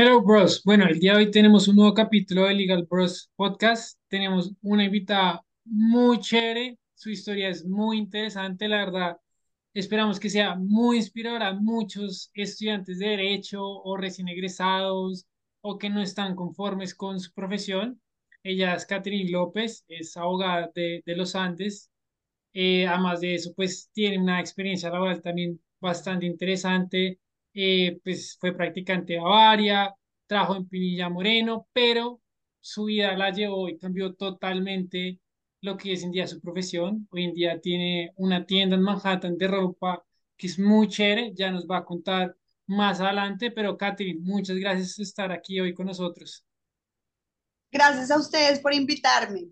Hello Bros. Bueno, el día de hoy tenemos un nuevo capítulo de Legal Bros Podcast. Tenemos una invitada muy chévere. Su historia es muy interesante, la verdad. Esperamos que sea muy inspiradora a muchos estudiantes de derecho o recién egresados o que no están conformes con su profesión. Ella es Catherine López, es abogada de, de los Andes. Eh, además de eso, pues tiene una experiencia laboral también bastante interesante eh, pues fue practicante de Bavaria, trabajó en Pinilla Moreno, pero su vida la llevó y cambió totalmente lo que es en día su profesión. Hoy en día tiene una tienda en Manhattan de ropa que es muy chévere, ya nos va a contar más adelante, pero Catherine, muchas gracias por estar aquí hoy con nosotros. Gracias a ustedes por invitarme.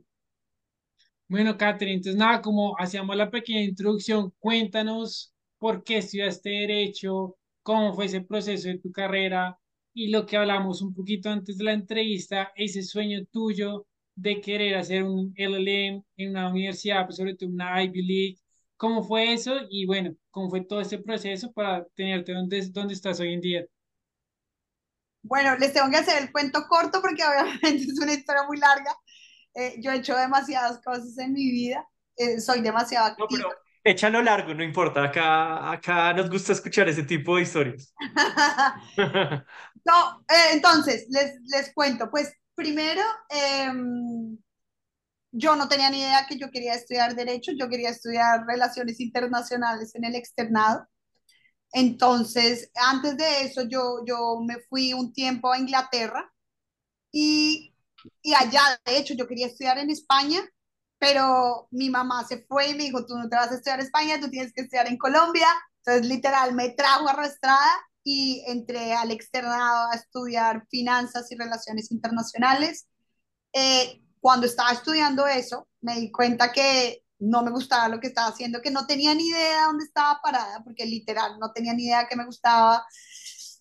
Bueno, Catherine, entonces nada, como hacíamos la pequeña introducción, cuéntanos por qué estudiaste Derecho, cómo fue ese proceso de tu carrera y lo que hablamos un poquito antes de la entrevista, ese sueño tuyo de querer hacer un LLM en una universidad, pues sobre todo una Ivy League. ¿Cómo fue eso? Y bueno, ¿cómo fue todo este proceso para tenerte donde, donde estás hoy en día? Bueno, les tengo que hacer el cuento corto porque obviamente es una historia muy larga. Eh, yo he hecho demasiadas cosas en mi vida, eh, soy demasiado No, activa. pero échalo largo, no importa. Acá, acá nos gusta escuchar ese tipo de historias. No, eh, entonces, les, les cuento, pues primero, em, yo no tenía ni idea que yo quería estudiar derecho, yo quería estudiar relaciones internacionales en el externado. Entonces, antes de eso, yo, yo me fui un tiempo a Inglaterra y, y allá, de hecho, yo quería estudiar en España, pero mi mamá se fue y me dijo, tú no te vas a estudiar España, tú tienes que estudiar en Colombia. Entonces, literal, me trajo arrastrada y entré al externado a estudiar finanzas y relaciones internacionales. Eh, cuando estaba estudiando eso, me di cuenta que no me gustaba lo que estaba haciendo, que no tenía ni idea de dónde estaba parada, porque literal no tenía ni idea que me gustaba,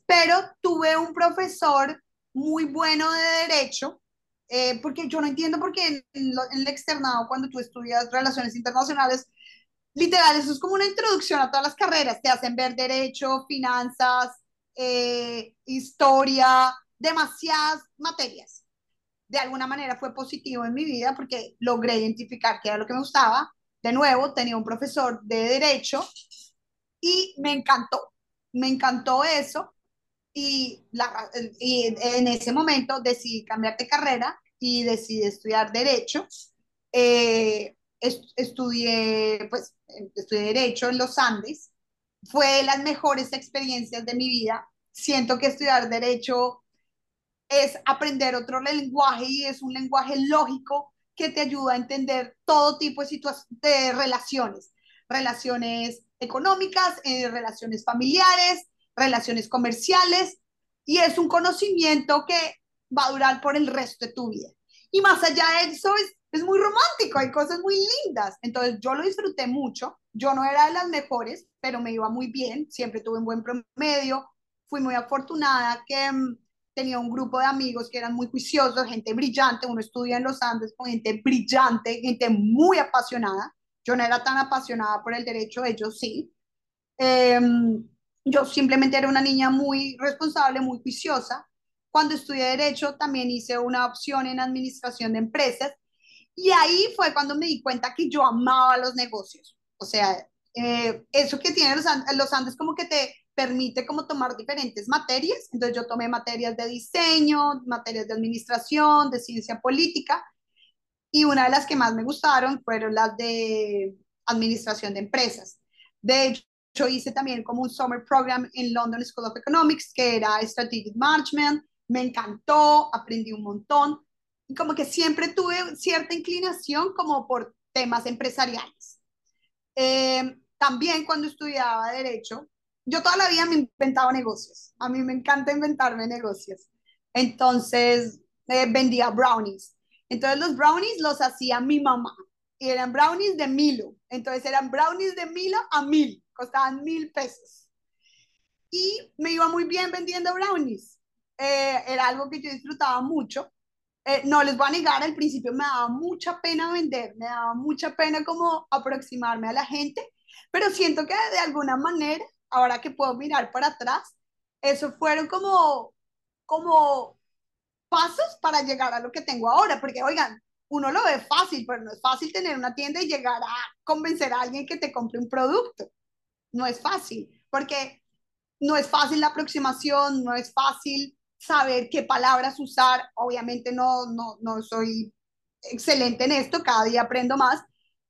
pero tuve un profesor muy bueno de derecho, eh, porque yo no entiendo por qué en, lo, en el externado, cuando tú estudias relaciones internacionales, literal, eso es como una introducción a todas las carreras, te hacen ver derecho, finanzas, eh, historia, demasiadas materias. De alguna manera fue positivo en mi vida porque logré identificar qué era lo que me gustaba. De nuevo, tenía un profesor de derecho y me encantó, me encantó eso y, la, y en ese momento decidí cambiar de carrera y decidí estudiar derecho. Eh, est estudié, pues, estudié derecho en los Andes. Fue de las mejores experiencias de mi vida. Siento que estudiar derecho es aprender otro lenguaje y es un lenguaje lógico que te ayuda a entender todo tipo de, de relaciones, relaciones económicas, eh, relaciones familiares, relaciones comerciales, y es un conocimiento que va a durar por el resto de tu vida. Y más allá de eso, es, es muy romántico, hay cosas muy lindas. Entonces yo lo disfruté mucho, yo no era de las mejores, pero me iba muy bien, siempre tuve un buen promedio, fui muy afortunada que mm, tenía un grupo de amigos que eran muy juiciosos, gente brillante, uno estudia en los Andes con gente brillante, gente muy apasionada. Yo no era tan apasionada por el derecho, ellos sí. Eh, yo simplemente era una niña muy responsable, muy juiciosa. Cuando estudié derecho también hice una opción en administración de empresas y ahí fue cuando me di cuenta que yo amaba los negocios. O sea, eh, eso que tienen los, los Andes como que te permite como tomar diferentes materias. Entonces yo tomé materias de diseño, materias de administración, de ciencia política, y una de las que más me gustaron fueron las de administración de empresas. De hecho, hice también como un summer program en London School of Economics, que era Strategic Management. Me encantó, aprendí un montón. Y como que siempre tuve cierta inclinación como por temas empresariales. Eh, también cuando estudiaba Derecho, yo toda la vida me inventaba negocios. A mí me encanta inventarme negocios. Entonces, eh, vendía brownies. Entonces, los brownies los hacía mi mamá. Y eran brownies de Milo. Entonces, eran brownies de Milo a mil. Costaban mil pesos. Y me iba muy bien vendiendo brownies. Eh, era algo que yo disfrutaba mucho. Eh, no les voy a negar, al principio me daba mucha pena vender, me daba mucha pena como aproximarme a la gente, pero siento que de alguna manera ahora que puedo mirar para atrás, eso fueron como como pasos para llegar a lo que tengo ahora, porque oigan, uno lo ve fácil, pero no es fácil tener una tienda y llegar a convencer a alguien que te compre un producto. No es fácil, porque no es fácil la aproximación, no es fácil saber qué palabras usar. Obviamente no, no, no soy excelente en esto, cada día aprendo más,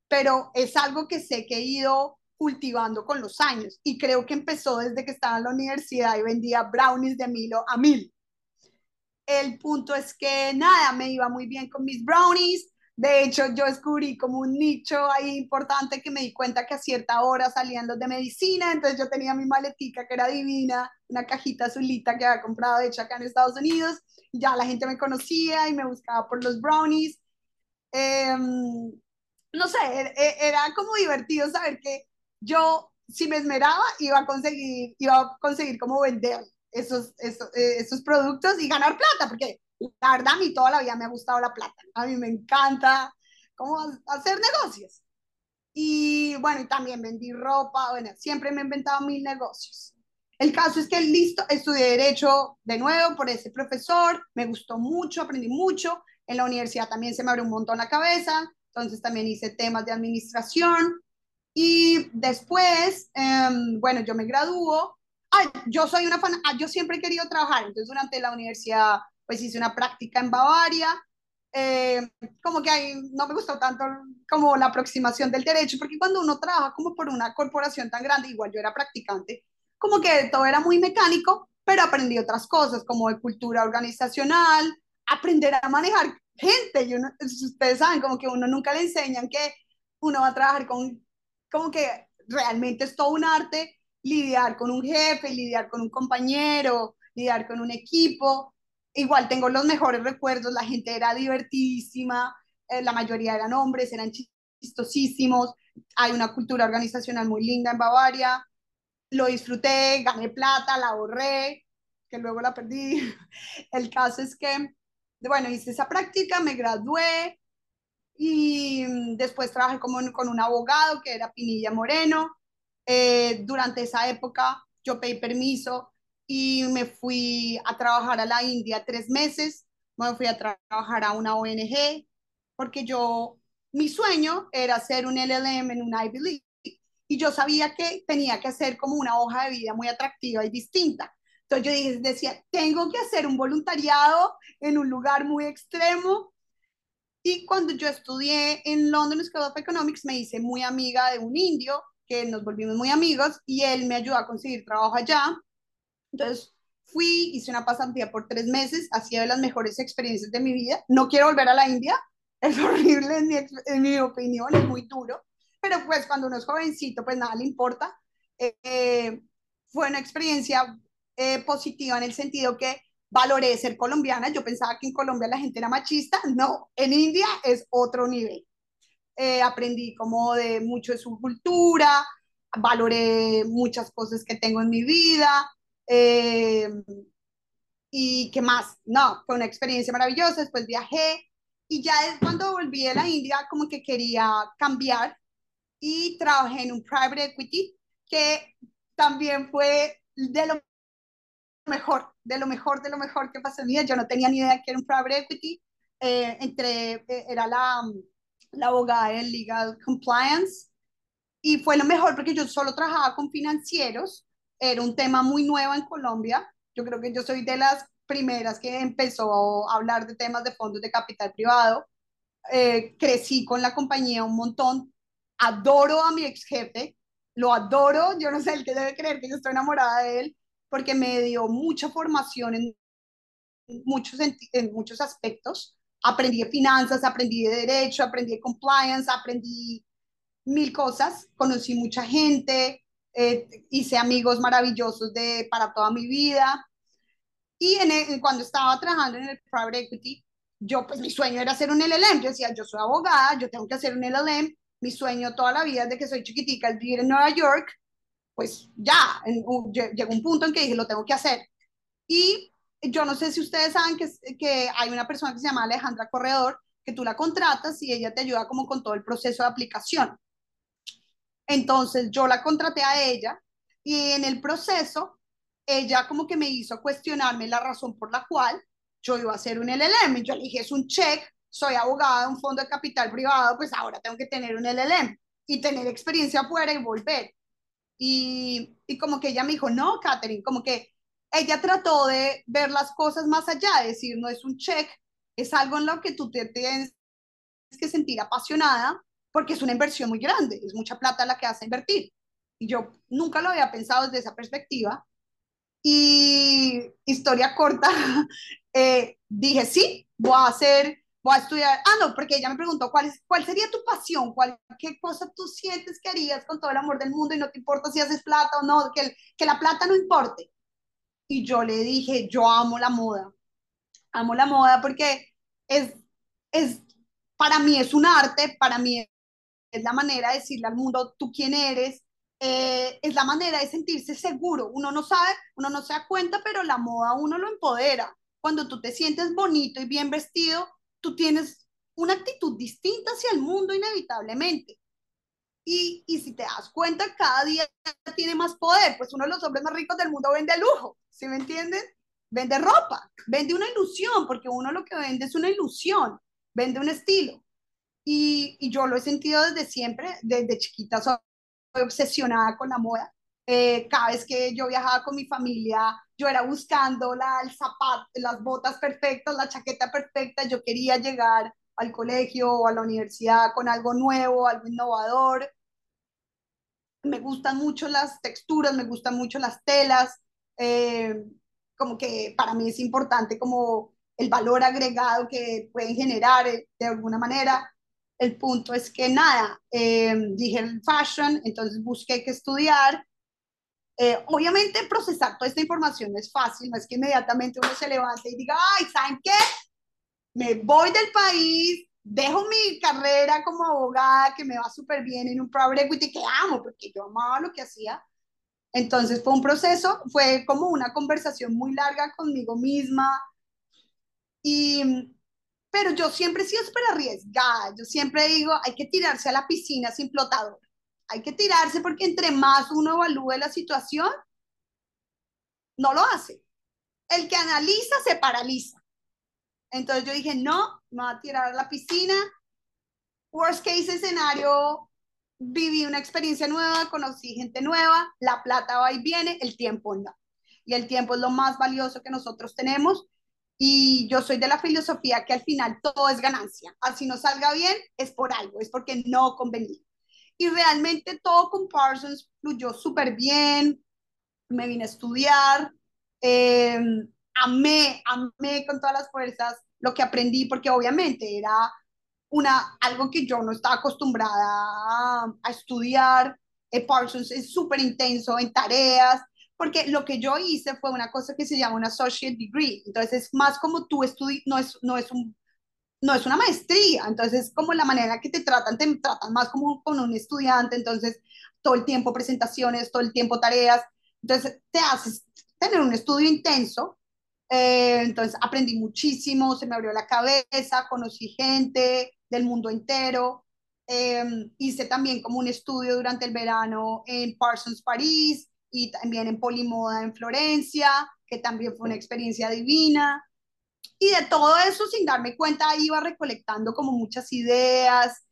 pero es algo que sé que he ido cultivando con los años y creo que empezó desde que estaba en la universidad y vendía brownies de Milo a mil. El punto es que nada, me iba muy bien con mis brownies. De hecho, yo descubrí como un nicho ahí importante que me di cuenta que a cierta hora salían los de medicina, entonces yo tenía mi maletica que era divina, una cajita azulita que había comprado hecha acá en Estados Unidos, ya la gente me conocía y me buscaba por los brownies. Em, no sé, e, e, era como divertido saber que yo, si me esmeraba, iba a conseguir, iba a conseguir como vender esos, esos, eh, esos productos y ganar plata, porque la verdad a mí toda la vida me ha gustado la plata. A mí me encanta cómo hacer negocios. Y bueno, y también vendí ropa, bueno, siempre me he inventado mil negocios. El caso es que listo, estudié derecho de nuevo por ese profesor, me gustó mucho, aprendí mucho. En la universidad también se me abrió un montón la cabeza, entonces también hice temas de administración. Y después, em, bueno, yo me graduó. Ay, yo soy una fan, ah, yo siempre he querido trabajar, entonces durante la universidad pues hice una práctica en Bavaria. Eh, como que ahí no me gustó tanto como la aproximación del derecho, porque cuando uno trabaja como por una corporación tan grande, igual yo era practicante, como que todo era muy mecánico, pero aprendí otras cosas como de cultura organizacional, aprender a manejar gente. Ustedes saben, como que uno nunca le enseñan que uno va a trabajar con, como que realmente es todo un arte lidiar con un jefe, lidiar con un compañero, lidiar con un equipo. Igual tengo los mejores recuerdos, la gente era divertidísima, eh, la mayoría eran hombres, eran chistosísimos, hay una cultura organizacional muy linda en Bavaria, lo disfruté, gané plata, la ahorré, que luego la perdí. El caso es que, bueno, hice esa práctica, me gradué y mm, después trabajé como con un abogado que era Pinilla Moreno. Eh, durante esa época yo pedí permiso y me fui a trabajar a la India tres meses. Me fui a trabajar a una ONG porque yo, mi sueño era hacer un LLM en un Ivy League y yo sabía que tenía que hacer como una hoja de vida muy atractiva y distinta. Entonces yo decía, tengo que hacer un voluntariado en un lugar muy extremo. Y cuando yo estudié en London School of Economics, me hice muy amiga de un indio, que nos volvimos muy amigos, y él me ayudó a conseguir trabajo allá. Entonces fui, hice una pasantía por tres meses, ha sido de las mejores experiencias de mi vida. No quiero volver a la India, es horrible en mi, en mi opinión, es muy duro, pero pues cuando uno es jovencito, pues nada le importa. Eh, fue una experiencia eh, positiva en el sentido que valoré ser colombiana. Yo pensaba que en Colombia la gente era machista. No, en India es otro nivel. Eh, aprendí como de mucho de su cultura, valoré muchas cosas que tengo en mi vida. ¿Y qué más? No, fue una experiencia maravillosa. Después viajé y ya cuando volví a la India como que quería cambiar y trabajé en un private equity que también fue de lo mejor, de lo mejor, de lo mejor que pasó en mi vida. Yo no tenía ni idea que era un private equity. Eh, entre, eh, era la, la abogada en legal compliance y fue lo mejor porque yo solo trabajaba con financieros. Era un tema muy nuevo en Colombia. Yo creo que yo soy de las primeras que empezó a hablar de temas de fondos de capital privado. Eh, crecí con la compañía un montón adoro a mi ex jefe, lo adoro, yo no sé, el que debe creer que yo estoy enamorada de él, porque me dio mucha formación en muchos, en muchos aspectos. Aprendí de finanzas, aprendí de derecho, aprendí de compliance, aprendí mil cosas, conocí mucha gente, eh, hice amigos maravillosos de, para toda mi vida. Y en cuando estaba trabajando en el private equity, yo pues mi sueño era hacer un LLM. Yo decía, yo soy abogada, yo tengo que hacer un LLM mi sueño toda la vida desde que soy chiquitica es vivir en Nueva York, pues ya, llegó un punto en que dije, lo tengo que hacer. Y yo no sé si ustedes saben que, que hay una persona que se llama Alejandra Corredor, que tú la contratas y ella te ayuda como con todo el proceso de aplicación. Entonces yo la contraté a ella y en el proceso ella como que me hizo cuestionarme la razón por la cual yo iba a hacer un LLM. Yo le dije, es un check, soy abogada de un fondo de capital privado, pues ahora tengo que tener un LLM y tener experiencia afuera y volver. Y, y como que ella me dijo, no, Catherine, como que ella trató de ver las cosas más allá, de decir, no es un check, es algo en lo que tú te tienes que sentir apasionada porque es una inversión muy grande, es mucha plata la que vas a invertir. Y yo nunca lo había pensado desde esa perspectiva. Y historia corta, eh, dije, sí, voy a hacer, voy a estudiar. Ah, no, porque ella me preguntó, ¿cuál, es, cuál sería tu pasión? ¿Cuál, ¿Qué cosa tú sientes que harías con todo el amor del mundo y no te importa si haces plata o no? Que, que la plata no importe. Y yo le dije, yo amo la moda. Amo la moda porque es, es, para mí es un arte, para mí es la manera de decirle al mundo tú quién eres, eh, es la manera de sentirse seguro. Uno no sabe, uno no se da cuenta, pero la moda uno lo empodera. Cuando tú te sientes bonito y bien vestido, tú tienes una actitud distinta hacia el mundo inevitablemente. Y, y si te das cuenta, cada día tiene más poder. Pues uno de los hombres más ricos del mundo vende lujo, ¿sí me entienden? Vende ropa, vende una ilusión, porque uno lo que vende es una ilusión, vende un estilo. Y, y yo lo he sentido desde siempre, desde chiquita soy obsesionada con la moda. Eh, cada vez que yo viajaba con mi familia, yo era buscando la, el zapato, las botas perfectas, la chaqueta perfecta. Yo quería llegar al colegio o a la universidad con algo nuevo, algo innovador. Me gustan mucho las texturas, me gustan mucho las telas. Eh, como que para mí es importante como el valor agregado que pueden generar eh, de alguna manera. El punto es que nada, eh, dije el fashion, entonces busqué que estudiar. Eh, obviamente procesar toda esta información es fácil, no es que inmediatamente uno se levante y diga, ay, ¿saben qué? Me voy del país, dejo mi carrera como abogada que me va súper bien en un private equity que amo, porque yo amaba lo que hacía. Entonces fue un proceso, fue como una conversación muy larga conmigo misma. Y, pero yo siempre he sido súper arriesgada. Yo siempre digo, hay que tirarse a la piscina sin flotador. Hay que tirarse porque entre más uno evalúe la situación, no lo hace. El que analiza se paraliza. Entonces yo dije, no, me voy a tirar a la piscina. Worst case escenario, viví una experiencia nueva, conocí gente nueva, la plata va y viene, el tiempo no. Y el tiempo es lo más valioso que nosotros tenemos y yo soy de la filosofía que al final todo es ganancia. Así no salga bien, es por algo, es porque no convenía. Y realmente todo con Parsons fluyó súper bien. Me vine a estudiar. Eh, amé, amé con todas las fuerzas lo que aprendí, porque obviamente era una, algo que yo no estaba acostumbrada a, a estudiar. Eh, Parsons es súper intenso en tareas, porque lo que yo hice fue una cosa que se llama un associate degree, entonces es más como tú estudias, no es, no, es un, no es una maestría, entonces como la manera que te tratan, te tratan más como con un estudiante, entonces todo el tiempo presentaciones, todo el tiempo tareas, entonces te haces tener un estudio intenso, eh, entonces aprendí muchísimo, se me abrió la cabeza, conocí gente del mundo entero, eh, hice también como un estudio durante el verano en Parsons, París, y también en Polimoda en Florencia, que también fue una experiencia divina. Y de todo eso, sin darme cuenta, iba recolectando como muchas ideas.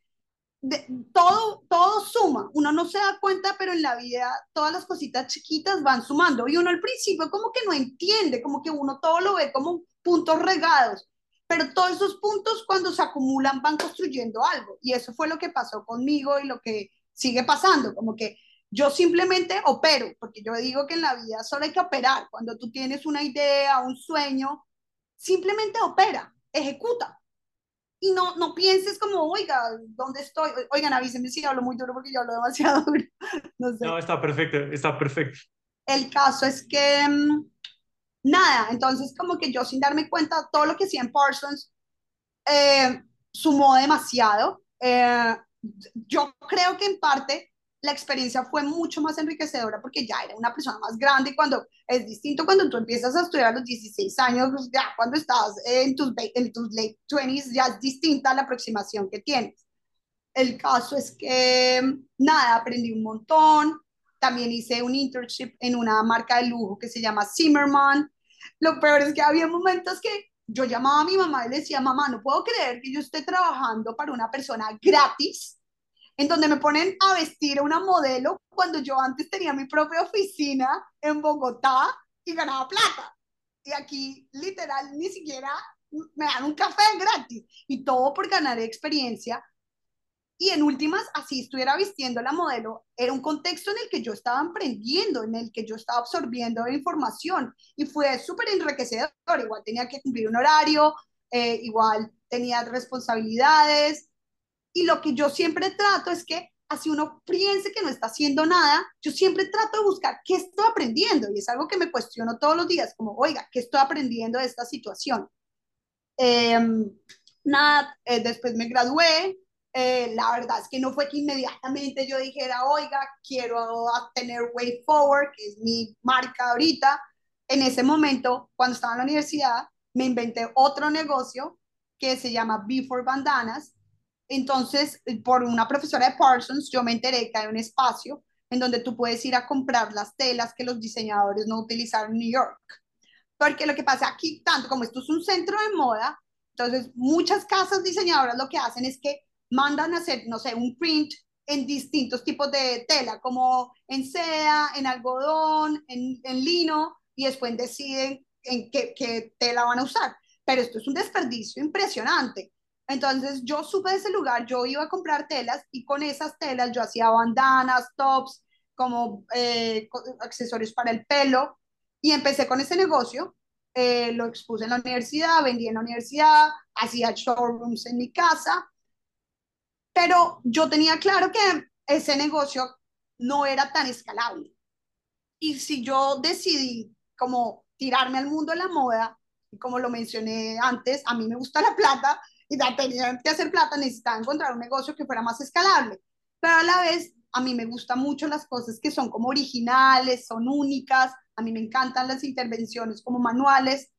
De, todo, todo suma. Uno no se da cuenta, pero en la vida todas las cositas chiquitas van sumando. Y uno al principio como que no entiende, como que uno todo lo ve como puntos regados. Pero todos esos puntos cuando se acumulan van construyendo algo. Y eso fue lo que pasó conmigo y lo que sigue pasando. Como que yo simplemente opero, porque yo digo que en la vida solo hay que operar. Cuando tú tienes una idea, un sueño, simplemente opera, ejecuta. Y no, no pienses como, oiga, ¿dónde estoy? Oigan, avísenme si hablo muy duro porque yo hablo demasiado duro. No, sé. no está perfecto, está perfecto. El caso es que, mm, nada, entonces como que yo sin darme cuenta, todo lo que hacía en Parsons eh, sumó demasiado. Eh, yo creo que en parte la experiencia fue mucho más enriquecedora porque ya era una persona más grande y cuando es distinto cuando tú empiezas a estudiar a los 16 años, pues ya cuando estás en tus, en tus late 20s ya es distinta la aproximación que tienes. El caso es que, nada, aprendí un montón. también hice un internship en una marca de lujo que se llama Zimmerman. Lo peor es que había momentos que yo llamaba a mi mamá y le decía, mamá, no puedo creer que yo esté trabajando para una persona gratis, en donde me ponen a vestir a una modelo cuando yo antes tenía mi propia oficina en Bogotá y ganaba plata. Y aquí, literal, ni siquiera me dan un café gratis. Y todo por ganar experiencia y en últimas, así estuviera vistiendo la modelo, era un contexto en el que yo estaba aprendiendo, en el que yo estaba absorbiendo información y fue súper enriquecedor. Igual tenía que cumplir un horario, eh, igual tenía responsabilidades y lo que yo siempre trato es que así uno piense que no está haciendo nada, yo siempre trato de buscar qué estoy aprendiendo y es algo que me cuestiono todos los días, como, oiga, ¿qué estoy aprendiendo de esta situación? Em, nada, eh, después me gradué, eh, la verdad es que no fue que inmediatamente yo dijera, oiga, quiero tener Way Forward, que es mi marca ahorita. En ese momento, cuando estaba en la universidad, me inventé otro negocio que se llama Before Bandanas. Entonces, por una profesora de Parsons, yo me enteré que hay un espacio en donde tú puedes ir a comprar las telas que los diseñadores no utilizaron en New York. Porque lo que pasa aquí, tanto como esto es un centro de moda, entonces muchas casas diseñadoras lo que hacen es que mandan a hacer, no sé, un print en distintos tipos de tela, como en seda, en algodón, en, en lino, y después deciden en qué, qué, tela van a usar. Pero esto es un desperdicio impresionante. Entonces yo supe de ese lugar, yo iba a comprar telas y con esas telas yo hacía bandanas, tops, como eh, accesorios para el pelo y empecé con ese negocio. Eh, lo expuse en la universidad, vendí en la universidad, hacía showrooms en mi casa pero yo tenía claro que ese negocio no era tan escalable. Y si yo decidí como tirarme al mundo de la moda, como lo mencioné antes, a mí me gusta la plata y tenía que hacer plata, necesitaba encontrar un negocio que fuera más escalable. Pero a la vez, a mí me gustan mucho las cosas que son como originales, son únicas, a mí me encantan las intervenciones como manuales.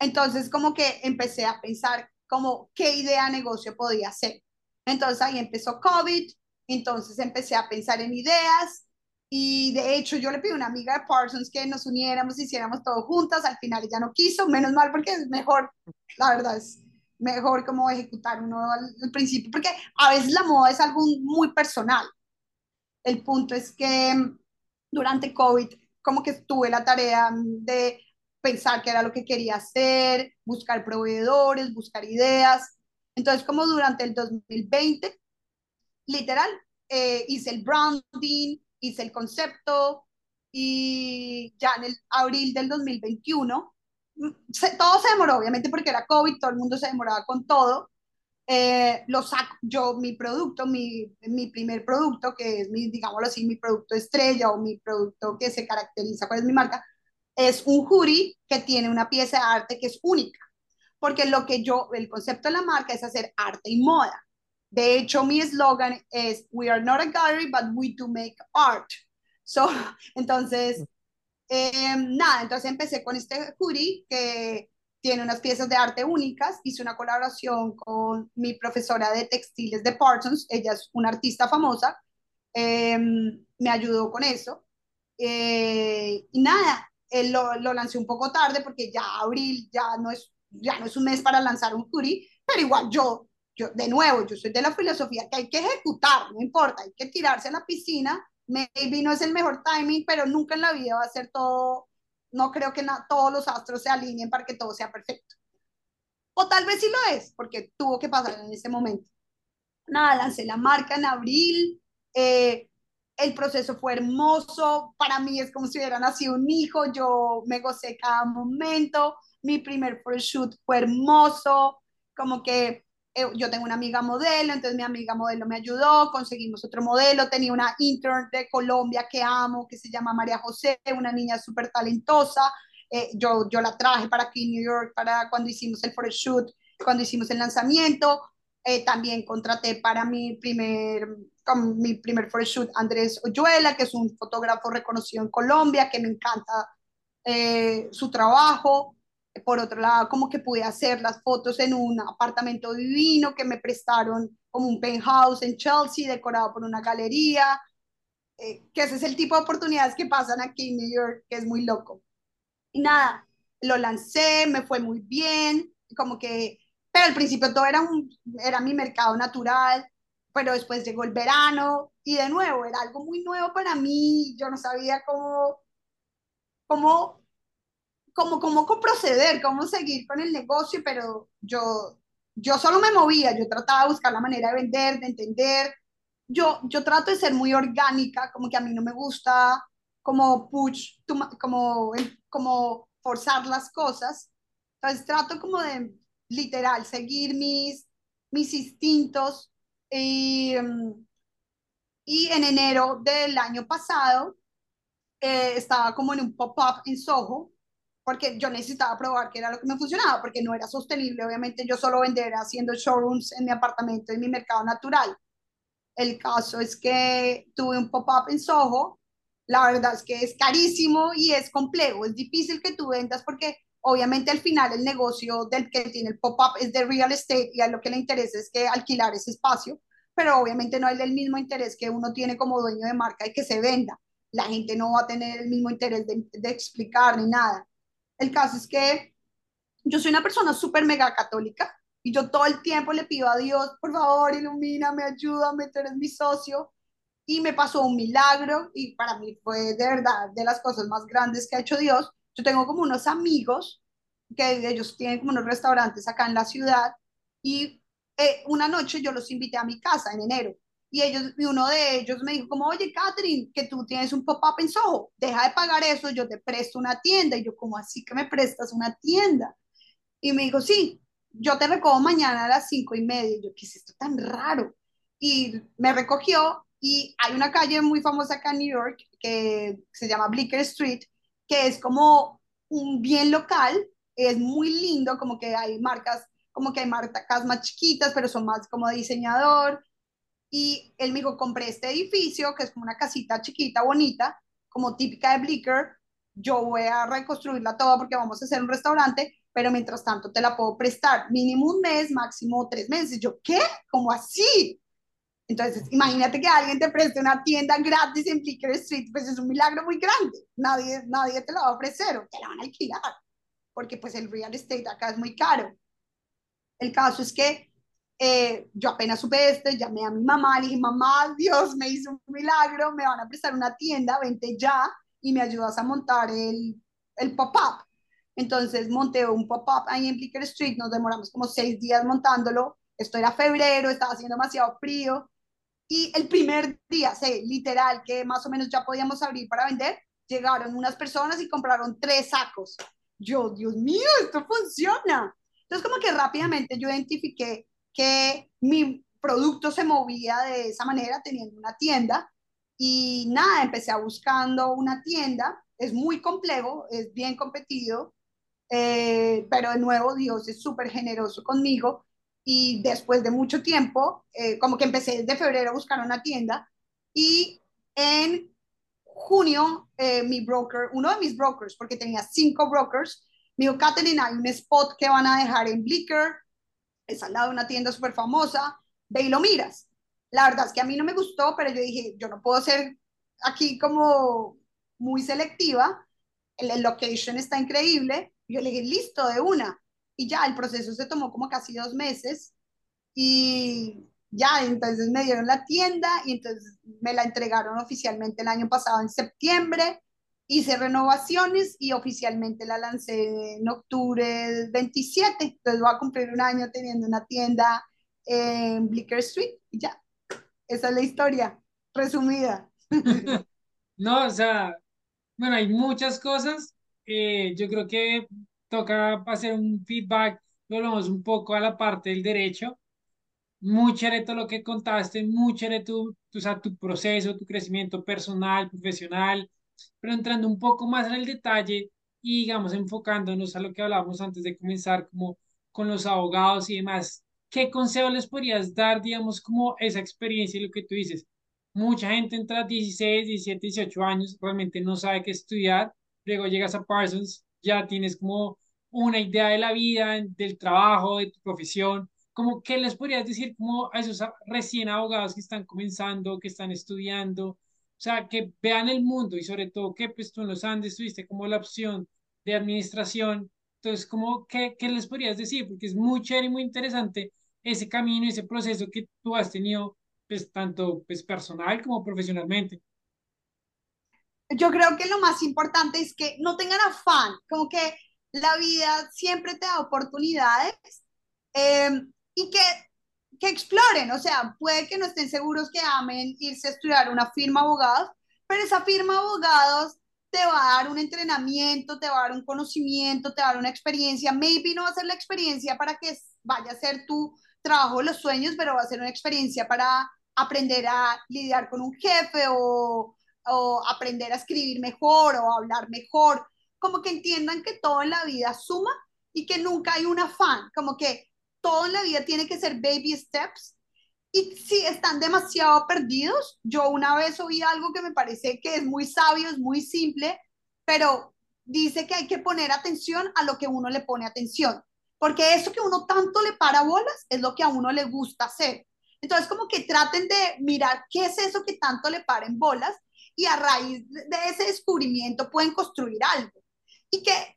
Entonces, como que empecé a pensar como qué idea de negocio podía ser. Entonces ahí empezó COVID, entonces empecé a pensar en ideas y de hecho yo le pedí a una amiga de Parsons que nos uniéramos, hiciéramos todo juntas, al final ella no quiso, menos mal porque es mejor, la verdad es mejor como ejecutar uno al, principio, porque a veces la moda es algo muy personal. El punto es que durante COVID como que tuve la tarea de pensar qué era lo que quería hacer, buscar proveedores, buscar ideas entonces, como durante el 2020, literal, eh, hice el branding, hice el concepto y ya en el abril del 2021, mm, todo se demoró, obviamente porque era COVID, todo el mundo se demoraba con todo. Eh, lo saco, yo, mi producto, mi, mi primer producto, que es mi, digámoslo así, mi producto estrella o mi producto que se caracteriza, ¿cuál es mi marca? Es un jury que tiene una pieza de arte que es única porque lo que yo, el concepto de la marca es hacer arte y moda. De hecho, mi eslogan es, we are not a gallery, but we do make art. So, entonces, eh, nada, entonces empecé con este hoodie que tiene unas piezas de arte únicas. Hice una colaboración con mi profesora de textiles de Parsons. Ella es una artista famosa. Eh, me ayudó con eso. Eh, y nada, lo, lo, lancé un poco tarde porque ya abril ya no es ya no es un mes para lanzar un curi, pero igual yo, yo, de nuevo, yo soy de la filosofía que hay que ejecutar, no importa, hay que tirarse a la piscina, maybe no es el mejor timing, pero nunca en la vida va a ser todo, no creo que todos los astros se alineen para que todo sea perfecto. O tal vez sí lo es, porque tuvo que pasar en ese momento. Nada, lancé la marca en abril, eh, el proceso fue hermoso, para mí es como si hubiera nacido un hijo, yo me gocé cada momento, mi primer shoot fue hermoso, como que yo tengo una amiga modelo, entonces mi amiga modelo me ayudó, conseguimos otro modelo, tenía una intern de Colombia que amo, que se llama María José, una niña súper talentosa, eh, yo, yo la traje para aquí en New York, para cuando hicimos el shoot, cuando hicimos el lanzamiento, eh, también contraté para mi primer, con mi primer shoot Andrés Oyuela, que es un fotógrafo reconocido en Colombia, que me encanta su trabajo por otro lado, como que pude hacer las fotos en un apartamento divino que me prestaron como un penthouse en Chelsea, decorado por una galería. eh, que ese es el tipo de oportunidades que pasan aquí en New York, que es muy loco. Y nada, lo lancé, me fue muy bien, como que, pero al principio todo era, un, era mi mercado natural, pero después llegó el verano y de nuevo era algo muy nuevo para mí, yo no sabía cómo, cómo, cómo, cómo, proceder, cómo seguir con el negocio, pero yo, yo solo me movía, yo trataba de buscar la manera de vender, de entender. Yo, yo trato de ser muy orgánica, como que a mí no me gusta como push, como, como forzar las cosas. Entonces trato como de literal seguir mis, mis instintos. Y, y en enero del año pasado eh, estaba como en un pop-up en Soho porque yo necesitaba probar que era lo que me funcionaba, porque no era sostenible, obviamente, yo solo vender haciendo showrooms en mi apartamento, en mi mercado natural. El caso es que tuve un pop-up en Soho, la verdad es que es carísimo y es complejo, es difícil que tú vendas porque obviamente al final el negocio del que tiene el pop-up es de real estate y a lo que le interesa es que alquilar ese espacio, pero obviamente no hay el mismo interés que uno tiene como dueño de marca y que se venda. La gente no va a tener el mismo interés de, de explicar ni nada. El caso es que yo soy una persona súper mega católica y yo todo el tiempo le pido a Dios, por favor, ilumíname, ayúdame, tú eres mi socio. Y me pasó un milagro y para mí fue de verdad de las cosas más grandes que ha hecho Dios. Yo tengo como unos amigos que ellos tienen como unos restaurantes acá en la ciudad y eh, una noche yo los invité a mi casa en enero y ellos, y uno de ellos me dijo como, oye, Catherine, que tú tienes un pop-up en Soho, deja de pagar eso, yo te presto una tienda. Y yo, como así que me prestas una tienda? Y me dijo, sí, yo te recojo mañana a las cinco y media. Y yo, ¿qué es esto tan raro? Y me recogió y hay una calle muy famosa acá en New York que se llama Bleecker Street, que es como un bien local, es muy lindo, como que hay marcas, como que hay marcas más chiquitas, pero son más como diseñador, y él me dijo, compré este edificio, que es como una casita chiquita, bonita, como típica de Blicker, yo voy a reconstruirla toda porque vamos a hacer un restaurante, pero mientras tanto te la puedo prestar mínimo un mes, máximo tres meses. Yo, ¿qué? ¿Cómo así? Entonces, imagínate que alguien te preste una tienda gratis en Blicker Street, pues es un milagro muy grande. Nadie, nadie te la va a ofrecer o te la van a alquilar, porque pues el real estate acá es muy caro. El caso es que eh, yo apenas supe esto, llamé a mi mamá, le dije, mamá, Dios me hizo un milagro, me van a prestar una tienda, vente ya y me ayudas a montar el, el pop-up. Entonces monté un pop-up ahí en Blicker Street, nos demoramos como seis días montándolo, esto era febrero, estaba haciendo demasiado frío y el primer día, sé, literal, que más o menos ya podíamos abrir para vender, llegaron unas personas y compraron tres sacos. Yo, Dios mío, esto funciona. Entonces como que rápidamente yo identifiqué que mi producto se movía de esa manera teniendo una tienda. Y nada, empecé a buscando una tienda, es muy complejo, es bien competido, eh, pero de nuevo Dios es súper generoso conmigo. Y después de mucho tiempo, eh, como que empecé desde febrero a buscar una tienda. Y en junio eh, mi broker, uno de mis brokers, porque tenía cinco brokers, me dijo, Katherine, hay un spot que van a dejar en Blicker, es al lado de una tienda súper famosa, ve y lo miras. La verdad es que a mí no me gustó, pero yo dije, yo no puedo ser aquí como muy selectiva, el, location está increíble, yo le dije, listo, de una. Y ya, el proceso se tomó como casi dos meses y ya, entonces me dieron la tienda y entonces me la entregaron oficialmente el año pasado en septiembre hice renovaciones y oficialmente la lancé en octubre 27. Entonces voy a cumplir un año teniendo una tienda en Blicker Street y ya. Esa es la historia resumida. No, o sea, bueno, hay muchas cosas. Eh, yo creo que toca hacer un feedback, volvemos un poco a la parte del derecho. Muy chévere todo lo que contaste, muy chévere tu, tu, o sea, tu proceso, tu crecimiento personal, profesional, pero entrando un poco más en el detalle y, digamos, enfocándonos a lo que hablábamos antes de comenzar, como con los abogados y demás, ¿qué consejo les podrías dar, digamos, como esa experiencia y lo que tú dices? Mucha gente entra a 16, 17, 18 años, realmente no sabe qué estudiar, luego llegas a Parsons, ya tienes como una idea de la vida, del trabajo, de tu profesión, como qué les podrías decir como a esos recién abogados que están comenzando, que están estudiando, o sea, que vean el mundo y sobre todo que pues tú en los Andes tuviste como la opción de administración. Entonces, como, ¿qué, qué les podrías decir? Porque es muy chévere y muy interesante ese camino, ese proceso que tú has tenido, pues tanto pues, personal como profesionalmente. Yo creo que lo más importante es que no tengan afán, como que la vida siempre te da oportunidades eh, y que, que exploren, o sea, puede que no estén seguros que amen irse a estudiar una firma abogados, pero esa firma abogados te va a dar un entrenamiento, te va a dar un conocimiento, te va a dar una experiencia. Maybe no va a ser la experiencia para que vaya a ser tu trabajo de los sueños, pero va a ser una experiencia para aprender a lidiar con un jefe o, o aprender a escribir mejor o hablar mejor. Como que entiendan que todo en la vida suma y que nunca hay un afán, como que todo en la vida tiene que ser baby steps. Y si están demasiado perdidos, yo una vez oí algo que me parece que es muy sabio, es muy simple, pero dice que hay que poner atención a lo que uno le pone atención, porque eso que uno tanto le para bolas es lo que a uno le gusta hacer. Entonces, como que traten de mirar qué es eso que tanto le paren bolas y a raíz de ese descubrimiento pueden construir algo. Y que,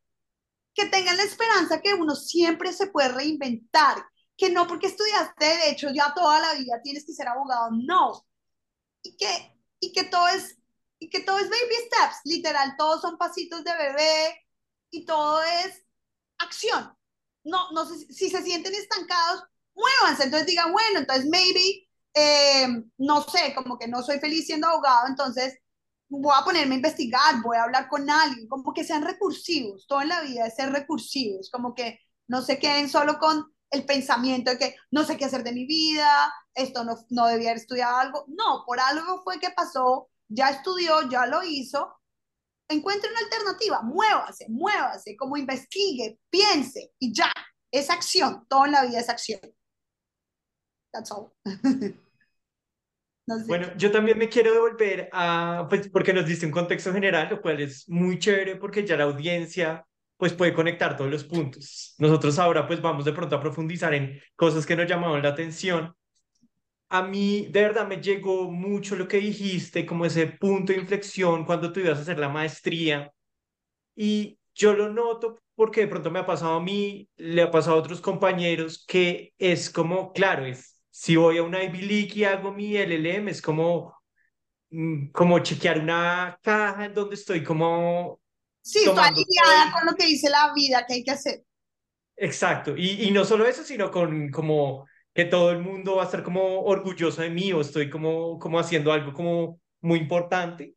que tengan la esperanza que uno siempre se puede reinventar, que no porque estudiaste derecho ya toda la vida tienes que ser abogado, no. Y que, y que todo es y que todo es baby steps, literal, todos son pasitos de bebé y todo es acción. No, no sé si se sienten estancados, muévanse, entonces digan, bueno, entonces maybe, eh, no sé, como que no soy feliz siendo abogado, entonces voy a ponerme a investigar, voy a hablar con alguien, como que sean recursivos, todo en la vida es ser recursivos, como que no se queden solo con el pensamiento de que no sé qué hacer de mi vida, esto no, no debía haber estudiado algo, no, por algo fue que pasó, ya estudió, ya lo hizo, encuentre una alternativa, muévase, muévase, como investigue, piense y ya, es acción, todo en la vida es acción. That's all. sé. Bueno, yo también me quiero devolver a, pues porque nos diste un contexto general, lo cual es muy chévere porque ya la audiencia pues puede conectar todos los puntos. Nosotros ahora pues vamos de pronto a profundizar en cosas que nos llamaron la atención. A mí de verdad me llegó mucho lo que dijiste, como ese punto de inflexión cuando tú ibas a hacer la maestría. Y yo lo noto porque de pronto me ha pasado a mí, le ha pasado a otros compañeros, que es como, claro, es, si voy a una Ivy League y hago mi LLM, es como, mm, como chequear una caja en donde estoy como Sí, alineada con lo que dice la vida que hay que hacer. Exacto, y, y no solo eso, sino con como que todo el mundo va a estar como orgulloso de mí o estoy como, como haciendo algo como muy importante,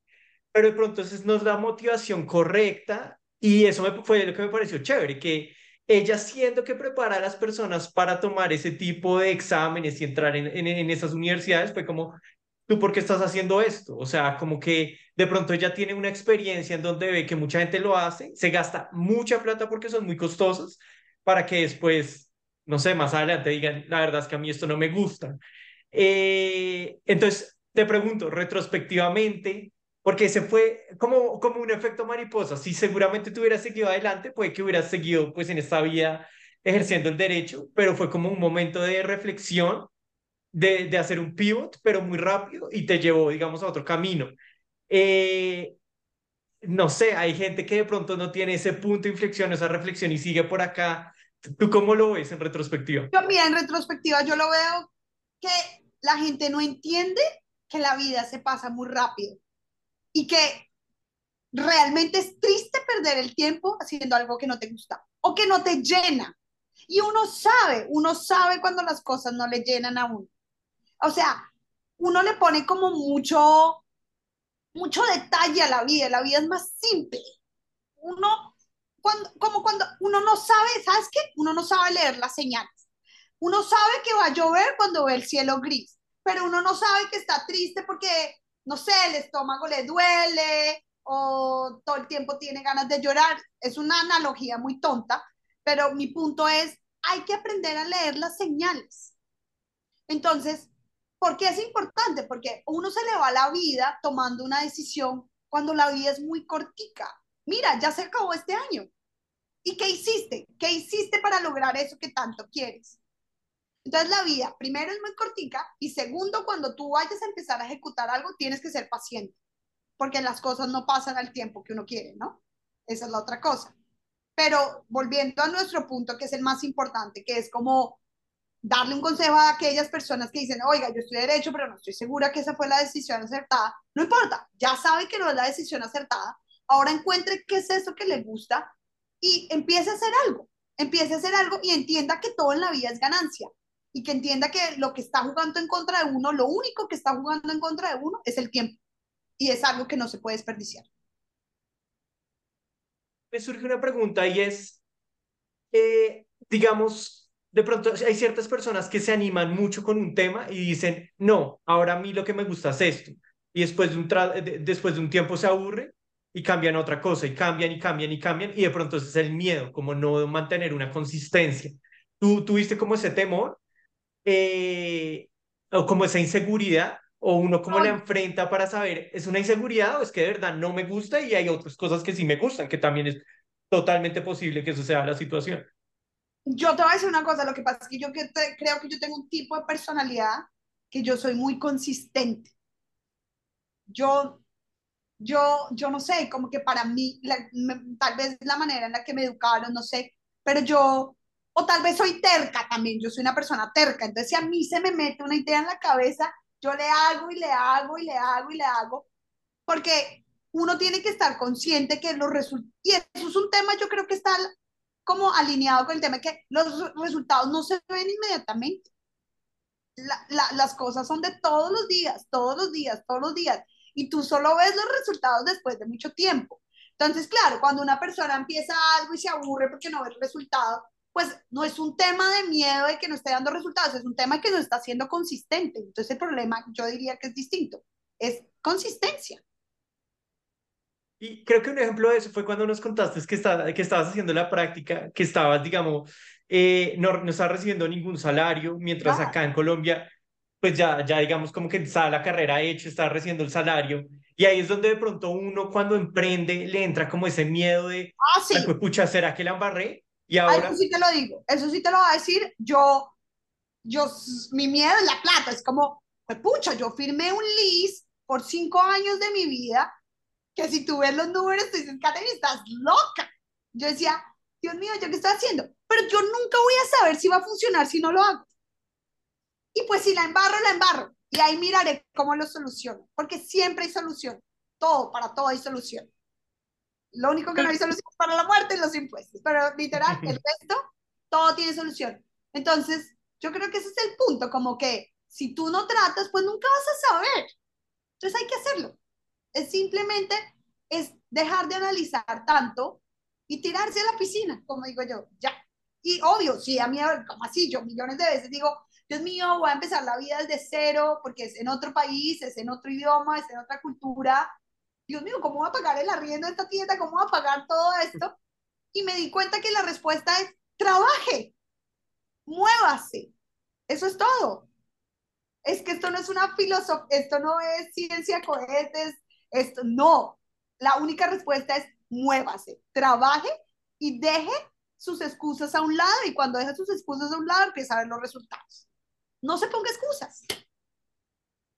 pero de pronto entonces nos da motivación correcta y eso me, fue lo que me pareció chévere, que ella siendo que prepara a las personas para tomar ese tipo de exámenes y entrar en, en, en esas universidades, fue como, ¿tú por qué estás haciendo esto? O sea, como que de pronto ella tiene una experiencia en donde ve que mucha gente lo hace, se gasta mucha plata porque son muy costosos, para que después, no sé, más adelante digan, la verdad es que a mí esto no me gusta. Eh, entonces, te pregunto, retrospectivamente, porque se fue como, como un efecto mariposa, si seguramente tú hubieras seguido adelante, puede que hubieras seguido pues en esta vida ejerciendo el derecho, pero fue como un momento de reflexión, de, de hacer un pivot, pero muy rápido y te llevó, digamos, a otro camino. Eh, no sé, hay gente que de pronto no tiene ese punto de inflexión, esa reflexión y sigue por acá. ¿Tú cómo lo ves en retrospectiva? Yo, mira, en retrospectiva yo lo veo que la gente no entiende que la vida se pasa muy rápido y que realmente es triste perder el tiempo haciendo algo que no te gusta o que no te llena. Y uno sabe, uno sabe cuando las cosas no le llenan a uno. O sea, uno le pone como mucho mucho detalle a la vida, la vida es más simple. Uno, cuando, como cuando uno no sabe, ¿sabes qué? Uno no sabe leer las señales. Uno sabe que va a llover cuando ve el cielo gris, pero uno no sabe que está triste porque, no sé, el estómago le duele o todo el tiempo tiene ganas de llorar. Es una analogía muy tonta, pero mi punto es, hay que aprender a leer las señales. Entonces, ¿Por qué es importante? Porque uno se le va la vida tomando una decisión cuando la vida es muy cortica. Mira, ya se acabó este año. ¿Y qué hiciste? ¿Qué hiciste para lograr eso que tanto quieres? Entonces la vida, primero, es muy cortica y segundo, cuando tú vayas a empezar a ejecutar algo, tienes que ser paciente. porque las cosas no pasan al tiempo que uno quiere, ¿no? Esa es la otra cosa. Pero volviendo a nuestro punto, que es el más importante, que es como darle un consejo a aquellas personas que dicen, oiga, yo estoy derecho, pero no estoy segura que esa fue la decisión acertada. No importa, ya sabe que no es la decisión acertada. Ahora encuentre qué es eso que le gusta y empiece a hacer algo. Empiece a hacer algo y entienda que todo en la vida es ganancia y que entienda que lo que está jugando en contra de uno, lo único que está jugando en contra de uno es el tiempo. Y es algo que no se puede desperdiciar. Me surge una pregunta y es, eh, digamos, de pronto hay ciertas personas que se animan mucho con un tema y dicen, no, ahora a mí lo que me gusta es esto. Y después de un, después de un tiempo se aburre y cambian otra cosa y cambian y cambian y cambian y de pronto ese es el miedo, como no mantener una consistencia. ¿Tú tuviste como ese temor eh, o como esa inseguridad, o uno cómo la enfrenta para saber, ¿es una inseguridad o es que de verdad no me gusta y hay otras cosas que sí me gustan, que también es totalmente posible que eso sea la situación? Yo te voy a decir una cosa, lo que pasa es que yo que creo que yo tengo un tipo de personalidad que yo soy muy consistente. Yo, yo, yo no sé, como que para mí, tal vez la manera en la que me educaron, no sé, pero yo o tal vez soy terca también, yo soy una persona terca, entonces si a mí se me mete una idea en la cabeza, yo le hago y le hago y le hago y le hago, porque uno tiene que estar consciente que los resultados, y eso es un tema yo creo que está como alineado con el tema que los resultados no se ven inmediatamente. las cosas son de todos los días, todos los días, todos los días, y tú solo ves los resultados después de mucho tiempo. Entonces, claro, cuando una persona empieza algo y se aburre porque no ve el resultado, pues no es un tema de miedo de que no esté dando resultados, es un tema que no está siendo consistente. Entonces el problema yo diría que es distinto, es consistencia. Y creo que un ejemplo de eso fue cuando nos contaste que, que estabas haciendo la práctica, que estabas, digamos, eh, no, no estabas recibiendo ningún salario, mientras acá en Colombia, pues ya, ya digamos como que estaba la carrera hecha, estaba recibiendo el salario. Y ahí es donde de pronto uno cuando emprende le entra como ese miedo de, ah, sí. pucha, ¿será que la embarré? Y ahora... Eso sí te lo digo, eso sí te lo voy a decir. Yo, yo, mi miedo es la plata, es como, pues, pucha, yo firmé un lease por cinco años de mi vida, que si tú ves los números, tú dices, Katherine, estás loca. Yo decía, Dios mío, ¿yo qué estoy haciendo? Pero yo nunca voy a saber si va a funcionar si no lo hago. Y pues si la embarro, la embarro. Y ahí miraré cómo lo soluciono, porque siempre hay solución. Todo, para todo hay solución. Lo único que no hay solución para la muerte es los impuestos, pero literal, el resto, todo tiene solución. Entonces, yo creo que ese es el punto, como que si tú no tratas, pues nunca vas a saber. Entonces hay que hacerlo. Es simplemente, es dejar de analizar tanto y tirarse a la piscina, como digo yo, ya. Y obvio, sí, a mí, como así, yo millones de veces digo, Dios mío, voy a empezar la vida desde cero, porque es en otro país, es en otro idioma, es en otra cultura, Dios mío, ¿cómo voy a pagar el arriendo de esta tienda? ¿Cómo voy a pagar todo esto? Y me di cuenta que la respuesta es, trabaje, muévase. Eso es todo. Es que esto no es una filosofía, esto no es ciencia cohetes, esto no. La única respuesta es muévase, trabaje y deje sus excusas a un lado y cuando deje sus excusas a un lado empieza a ver los resultados. No se ponga excusas.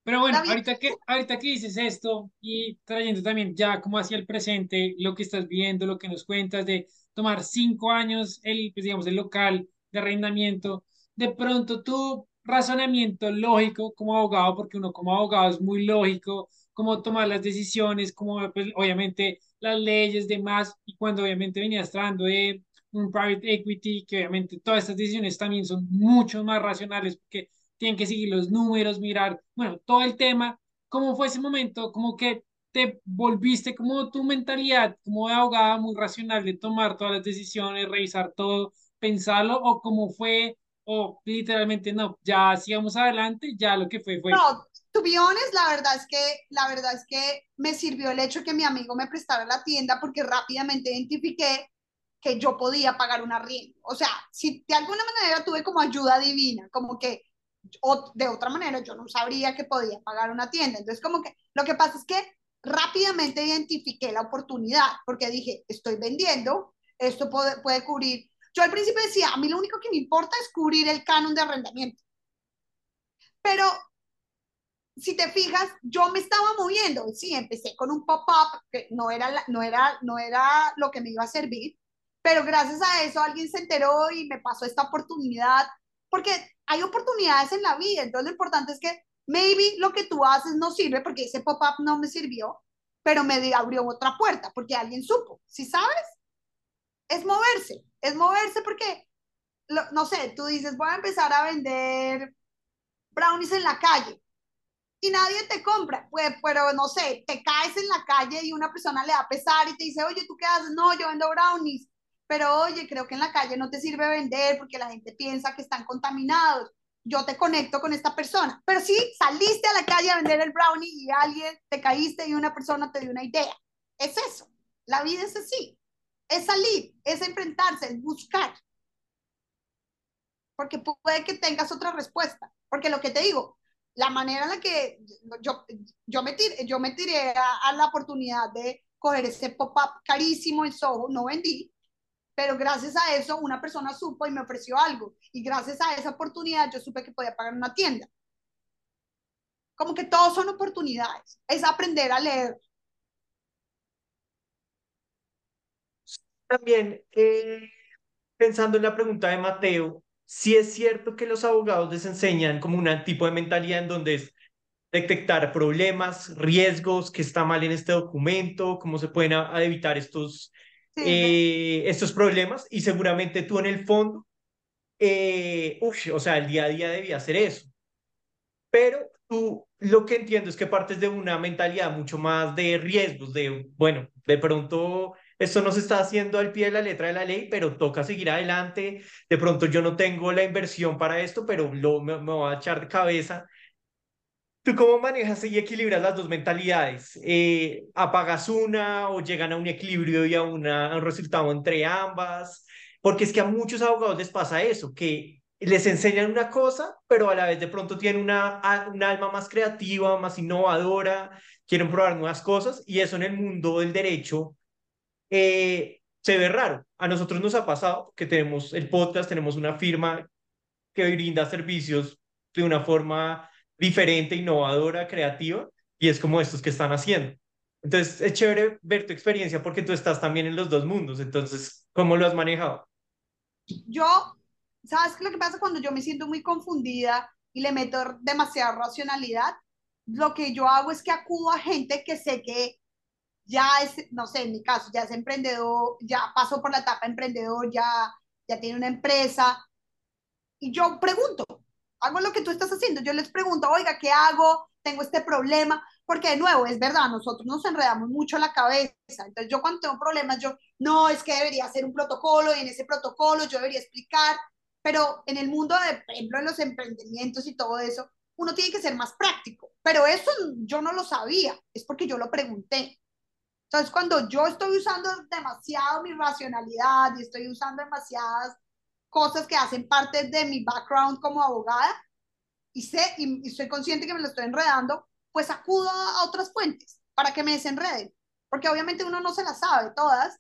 Pero bueno, ahorita que, ahorita que dices esto y trayendo también ya como hacia el presente, lo que estás viendo, lo que nos cuentas de tomar cinco años el, pues digamos, el local de arrendamiento, de pronto tu razonamiento lógico como abogado, porque uno como abogado es muy lógico, cómo tomar las decisiones, como pues, obviamente las leyes, demás, y cuando obviamente venías tratando de un private equity, que obviamente todas estas decisiones también son mucho más racionales, porque tienen que seguir los números, mirar, bueno, todo el tema. ¿Cómo fue ese momento? Como que te volviste como tu mentalidad, como de abogada muy racional de tomar todas las decisiones, revisar todo, pensarlo, o cómo fue, o literalmente no, ya sigamos adelante, ya lo que fue fue. No, to be honest, la verdad es que, la verdad es que me sirvió el hecho que mi amigo me prestara la tienda porque rápidamente identifiqué que yo podía pagar una arriendo. O sea, si de alguna manera tuve como ayuda divina, como que o de otra manera yo no sabría que podía pagar una tienda. Entonces, como que lo que pasa es que rápidamente identifiqué la oportunidad porque dije, estoy vendiendo, esto puede, cubrir. Yo al principio decía, a mí lo único que me importa es cubrir el canon de arrendamiento. Pero si te fijas, yo me estaba moviendo. Sí, empecé con un pop-up que no era, no, era, no era lo que me iba a servir, pero gracias a eso alguien se enteró y me pasó esta oportunidad, porque hay oportunidades en la vida, entonces lo importante es que maybe lo que tú haces no sirve porque ese pop-up no me sirvió, pero me abrió otra puerta porque alguien supo, ¿sí sabes? Es moverse, es moverse porque, no sé, tú dices, voy a empezar a vender brownies en la calle y nadie te compra, pues, pero no sé, te caes en la calle y una persona le da pesar y te dice, oye, ¿tú qué haces? No, yo vendo brownies, pero oye, creo que en la calle no te sirve vender porque la gente piensa que están contaminados. Yo te conecto con esta persona, pero sí saliste a la calle a vender el brownie y alguien te caíste y una persona te dio una idea. Es eso. La vida es así. Es salir, es enfrentarse, es buscar. Porque puede que tengas otra respuesta. Porque lo que te digo, la manera en la que yo, yo, me, tiré, yo me tiré a, la oportunidad de coger ese pop-up carísimo en Soho, no vendí, pero gracias a eso una persona supo y me ofreció algo. Y gracias a esa oportunidad yo supe que podía pagar una tienda. Como que todos son oportunidades. Es aprender a leer. También, eh, pensando en la pregunta de Mateo, sí es cierto que los abogados les enseñan como un tipo de mentalidad en donde es detectar problemas, riesgos, que está mal en este documento, cómo se pueden evitar estos, eh, estos problemas y seguramente tú en el fondo, eh, o sea, el día a día debía hacer eso. Pero tú lo que entiendo es que partes de una mentalidad mucho más de riesgos, de, bueno, de pronto esto no se está haciendo al pie de la letra de la ley, pero toca seguir adelante. De pronto yo no tengo la inversión para esto, pero lo, me, voy a echar de cabeza. ¿Tú cómo manejas y equilibras las dos mentalidades? Eh, ¿Apagas una o llegan a un equilibrio y a, una, un resultado entre ambas? Porque es que a muchos abogados les pasa eso, que les enseñan una cosa, pero a la vez de pronto tienen una, un alma más creativa, más innovadora, quieren probar nuevas cosas y eso en el mundo del derecho eh, se ve raro. A nosotros nos ha pasado que tenemos el podcast, tenemos una firma que brinda servicios de una forma diferente, innovadora, creativa, y es como estos que están haciendo. Entonces, es chévere ver tu experiencia porque tú estás también en los dos mundos. Entonces, ¿cómo lo has manejado? Yo, ¿sabes qué lo que pasa cuando yo me siento muy confundida y le meto demasiada racionalidad? Lo que yo hago es que acudo a gente que sé que ya es, no sé, en mi caso, ya es emprendedor, ya pasó por la etapa emprendedor, ya, ya tiene una empresa. Y yo pregunto, hago lo que tú estás haciendo, yo les pregunto, oiga, ¿qué hago? Tengo este problema, porque de nuevo, es verdad, nosotros nos enredamos mucho la cabeza. Entonces yo cuando tengo problemas, yo, no, es que debería hacer un protocolo y en ese protocolo yo debería explicar, pero en el mundo de, por ejemplo, en los emprendimientos y todo eso, uno tiene que ser más práctico. Pero eso yo no lo sabía, es porque yo lo pregunté. Entonces, cuando yo estoy usando demasiado mi racionalidad y estoy usando demasiadas cosas que hacen parte de mi background como abogada y sé y, estoy consciente que me lo estoy enredando, pues acudo a otras fuentes para que me desenreden, porque obviamente uno no se las sabe todas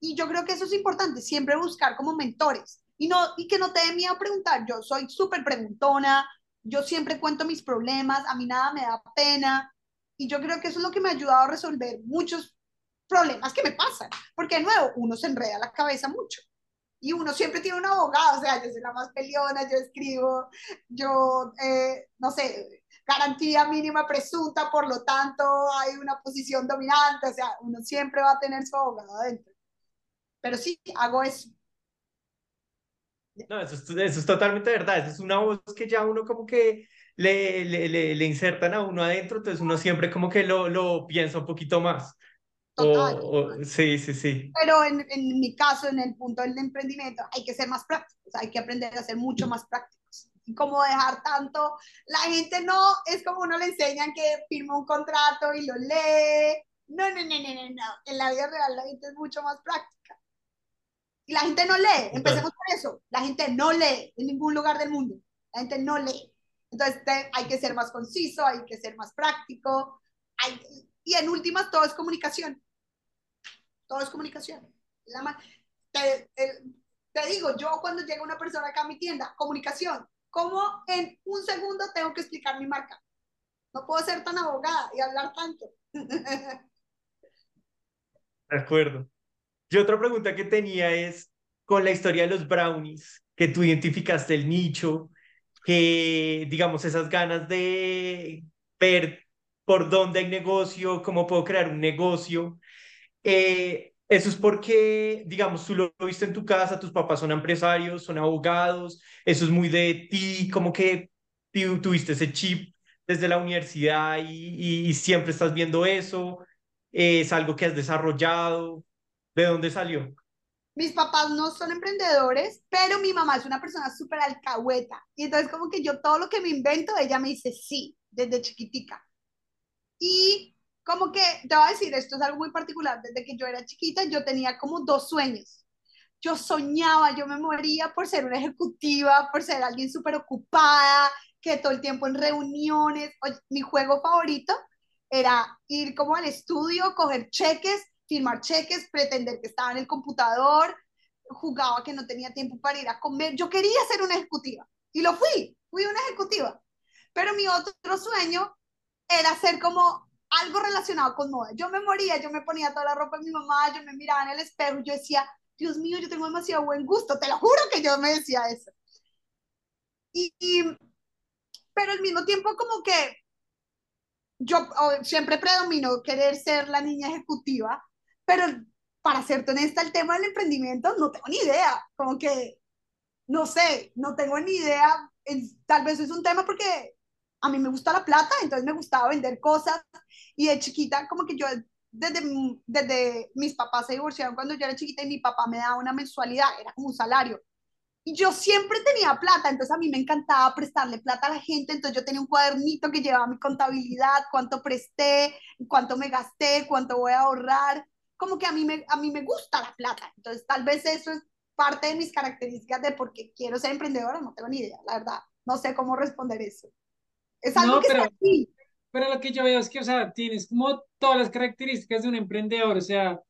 y yo creo que eso es importante, siempre buscar como mentores y no y que no te dé miedo preguntar. Yo soy súper preguntona, yo siempre cuento mis problemas, a mí nada me da pena y yo creo que eso es lo que me ha ayudado a resolver muchos problemas que me pasan, porque de nuevo, uno se enreda la cabeza mucho. Y uno siempre tiene un abogado, o sea, yo soy la más peleona, yo escribo, yo, eh, no sé, garantía mínima presunta, por lo tanto hay una posición dominante, o sea, uno siempre va a tener su abogado adentro. Pero sí, hago eso. No, eso es, eso es totalmente verdad, eso es una voz que ya uno como que le, le, le, le, insertan a uno adentro, entonces uno siempre como que lo, lo piensa un poquito más. Total. sí, sí, sí. Pero en, en, mi caso, en el punto del emprendimiento, hay que ser más prácticos, hay que aprender a ser mucho más prácticos. Y como dejar tanto, la gente no, es como uno le enseñan que firma un contrato y lo lee. No, no, no, no, no, no. En la vida real la gente es mucho más práctica. Y la gente no lee, empecemos por eso. La gente no lee en ningún lugar del mundo. La gente no lee. Entonces hay que ser más conciso, hay que ser más práctico. Hay, y en últimas, todo es comunicación todo es comunicación. te, te, digo, yo cuando llega una persona acá a mi tienda, comunicación. ¿Cómo en un segundo tengo que explicar mi marca? no puedo ser tan abogada y hablar tanto. De acuerdo. Yo otra pregunta que tenía es, con la historia de los brownies, que tú identificaste el nicho, que digamos esas ganas de ver por dónde hay negocio, cómo puedo crear un negocio. Eh, eso es porque, digamos, tú lo viste en tu casa, tus papás son empresarios, son abogados, eso es muy de ti, como que tuviste ese chip desde la universidad y, y, siempre estás viendo eso, es algo que has desarrollado, ¿de dónde salió? Mis papás no son emprendedores, pero mi mamá es una persona súper alcahueta. Y entonces como que yo todo lo que me invento, ella me dice sí, desde chiquitica. Y como que, te voy a decir, esto es algo muy particular, desde que yo era chiquita yo tenía como dos sueños. Yo soñaba, yo me moría por ser una ejecutiva, por ser alguien súper ocupada, que todo el tiempo en reuniones. mi juego favorito era ir como al estudio, coger cheques firmar cheques, pretender que estaba en el computador, jugaba que no tenía tiempo para ir a comer. Yo quería ser una ejecutiva y lo fui, fui una ejecutiva. Pero mi otro sueño era ser como algo relacionado con moda. Yo me moría, yo me ponía toda la ropa de mi mamá, yo me miraba en el espejo, yo decía, Dios mío, yo tengo demasiado buen gusto, te lo juro que yo me decía eso. Y, y pero al mismo tiempo como que yo siempre predomino querer ser la niña ejecutiva, pero para serte honesta, el tema del emprendimiento no tengo ni idea, como que, no sé, no tengo ni idea, tal vez es un tema porque a mí me gusta la plata, entonces me gustaba vender cosas y de chiquita como que yo desde, desde mis papás se divorciaron cuando yo era chiquita y mi papá me daba una mensualidad, era como un salario. Y yo siempre tenía plata, entonces a mí me encantaba prestarle plata a la gente, entonces yo tenía un cuadernito que llevaba mi contabilidad, cuánto presté, cuánto me gasté, cuánto voy a ahorrar como que a mí, me, a mí me gusta la plata. Entonces, tal vez eso es parte de mis características de por qué quiero ser emprendedora, no tengo ni idea, la verdad. No sé cómo responder eso. Es algo que pero, está aquí. Pero lo que yo veo es que, o sea, tienes como todas las características de un emprendedor, o sea,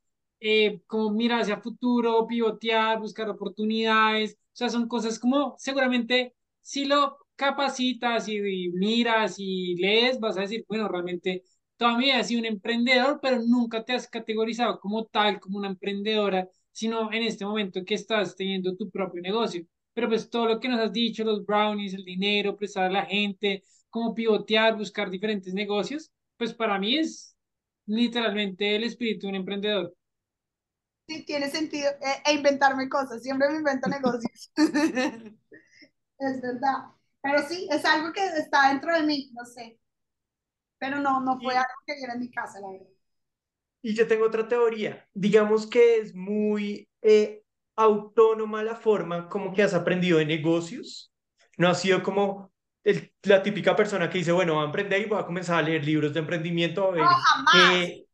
eh, como mirar hacia futuro, pivotear, buscar oportunidades, o sea, son cosas como seguramente si lo capacitas y, y miras y lees, vas a decir, bueno, realmente toda mi vida has sido un emprendedor, pero nunca te has categorizado como tal, como una emprendedora, sino en este momento que estás teniendo tu propio negocio. Pero pues todo lo que nos has dicho, los brownies, el dinero, prestar a la gente, cómo pivotear, buscar diferentes negocios, pues para mí es literalmente el espíritu de un emprendedor. Sí, tiene sentido. E, e inventarme cosas, siempre me invento negocios. es verdad. Pero sí, es algo que está dentro de mí, no sé pero no, no fue algo que viera en mi casa, la verdad. Y yo tengo otra teoría. Digamos que es muy eh, autónoma la forma como que has aprendido de negocios. No ha sido como el, la típica persona que dice, bueno, voy a emprender y voy a comenzar a leer libros de emprendimiento. no, jamás. Eh,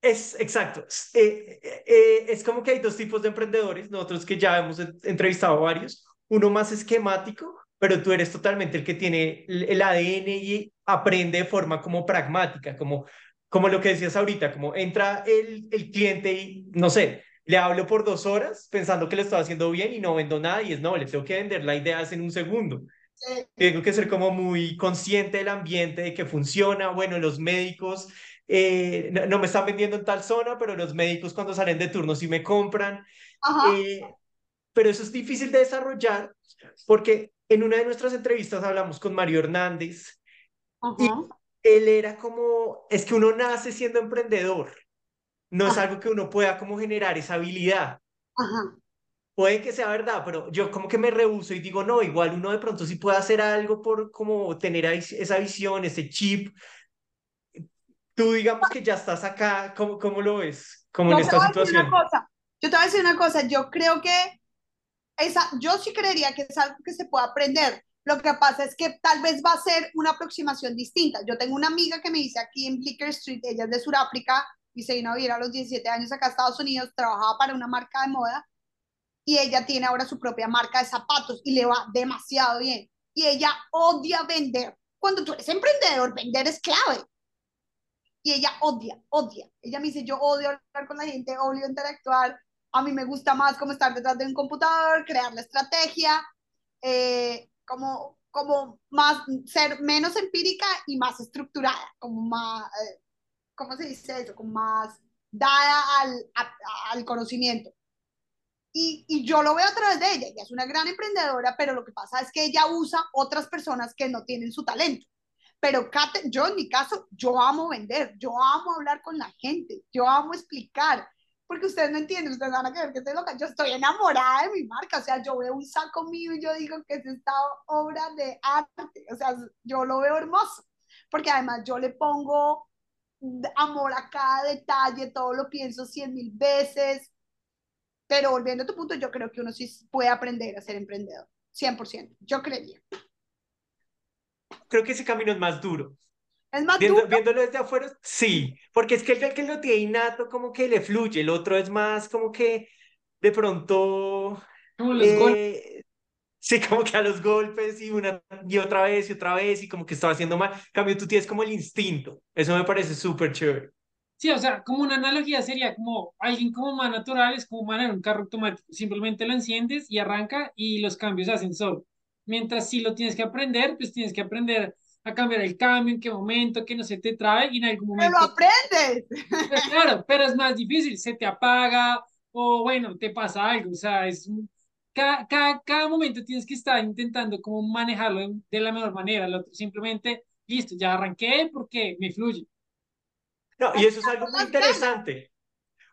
es exacto. Eh, eh, es como que hay dos tipos de emprendedores, nosotros que ya hemos entrevistado varios. Uno más esquemático, pero tú eres totalmente el que tiene el ADN y aprende de forma como pragmática, como, como lo que decías ahorita, como entra el, el cliente y, no sé, le hablo por dos horas pensando que lo estoy haciendo bien y no vendo nada y es, no, le tengo que vender la idea en un segundo. Tengo que ser como muy consciente del ambiente, de que funciona. Bueno, los médicos eh, no, me están vendiendo en tal zona, pero los médicos cuando salen de turno sí me compran. Eh, pero eso es difícil de desarrollar porque en una de nuestras entrevistas hablamos con Mario Hernández y él era como, es que uno nace siendo emprendedor, no es algo que uno pueda como generar esa habilidad. Puede que sea verdad, pero yo como que me rehuso y digo, no, igual uno de pronto sí puede hacer algo por como tener esa visión, ese chip. Tú digamos que ya estás acá, ¿cómo, cómo lo ves? Como en esta situación. Yo te voy a decir una cosa, yo creo que esa, yo sí creería que es algo que se puede aprender. Lo que pasa es que tal vez va a ser una aproximación distinta. Yo tengo una amiga que me dice aquí en Blicker Street, ella es de Sudáfrica y se vino a vivir a los 17 años acá a Estados Unidos, trabajaba para una marca de moda y ella tiene ahora su propia marca de zapatos y le va demasiado bien. Y ella odia vender. Cuando tú eres emprendedor, vender es clave. Y ella odia, odia. Ella me dice, yo odio hablar con la gente, odio interactuar. A mí me gusta más como estar detrás de un computador, crear la estrategia. Eh, como como más, ser menos empírica y más estructurada, como más, eh, ¿cómo se dice eso? Como más dada al, al conocimiento. Y, y, yo lo veo a través de ella. Ella es una gran emprendedora, pero lo que pasa es que ella usa otras personas que no tienen su talento. Pero Kate, yo en mi caso, yo amo vender, yo amo hablar con la gente, yo amo explicar, porque ustedes no entienden, ustedes van a creer que estoy loca, yo estoy enamorada de mi marca, o sea, yo veo un saco mío y yo digo que es esta obra de arte, o sea, yo lo veo hermoso, porque además yo le pongo amor a cada detalle, todo lo pienso cien mil veces, pero volviendo a tu punto, yo creo que uno sí puede aprender a ser emprendedor, 100%, yo creería. Creo que ese camino es más duro. ¿Es más Viendo, duro? viéndolo desde afuera, sí, porque es que el que lo tiene innato como que le fluye, el otro es más como que de pronto, Como los golpes. eh, sí, como que a los golpes y una y otra vez y otra vez y como que estaba haciendo mal. En cambio, tú tienes como el instinto, eso me parece súper chévere. Sí, o sea, como una analogía sería como alguien como más natural, es como manejar un carro automático. Simplemente lo enciendes y arranca y los cambios se hacen solo. Mientras si lo tienes que aprender, pues tienes que aprender a cambiar el cambio, en qué momento, que no se te trabe y en algún Pero lo momento, aprendes. pues claro, pero es más difícil, se te apaga o bueno, te pasa algo. O sea, es cada, cada, cada momento tienes que estar intentando como manejarlo de, de la mejor manera. El otro simplemente, listo, ya arranqué porque me fluye. No, y eso es algo muy interesante,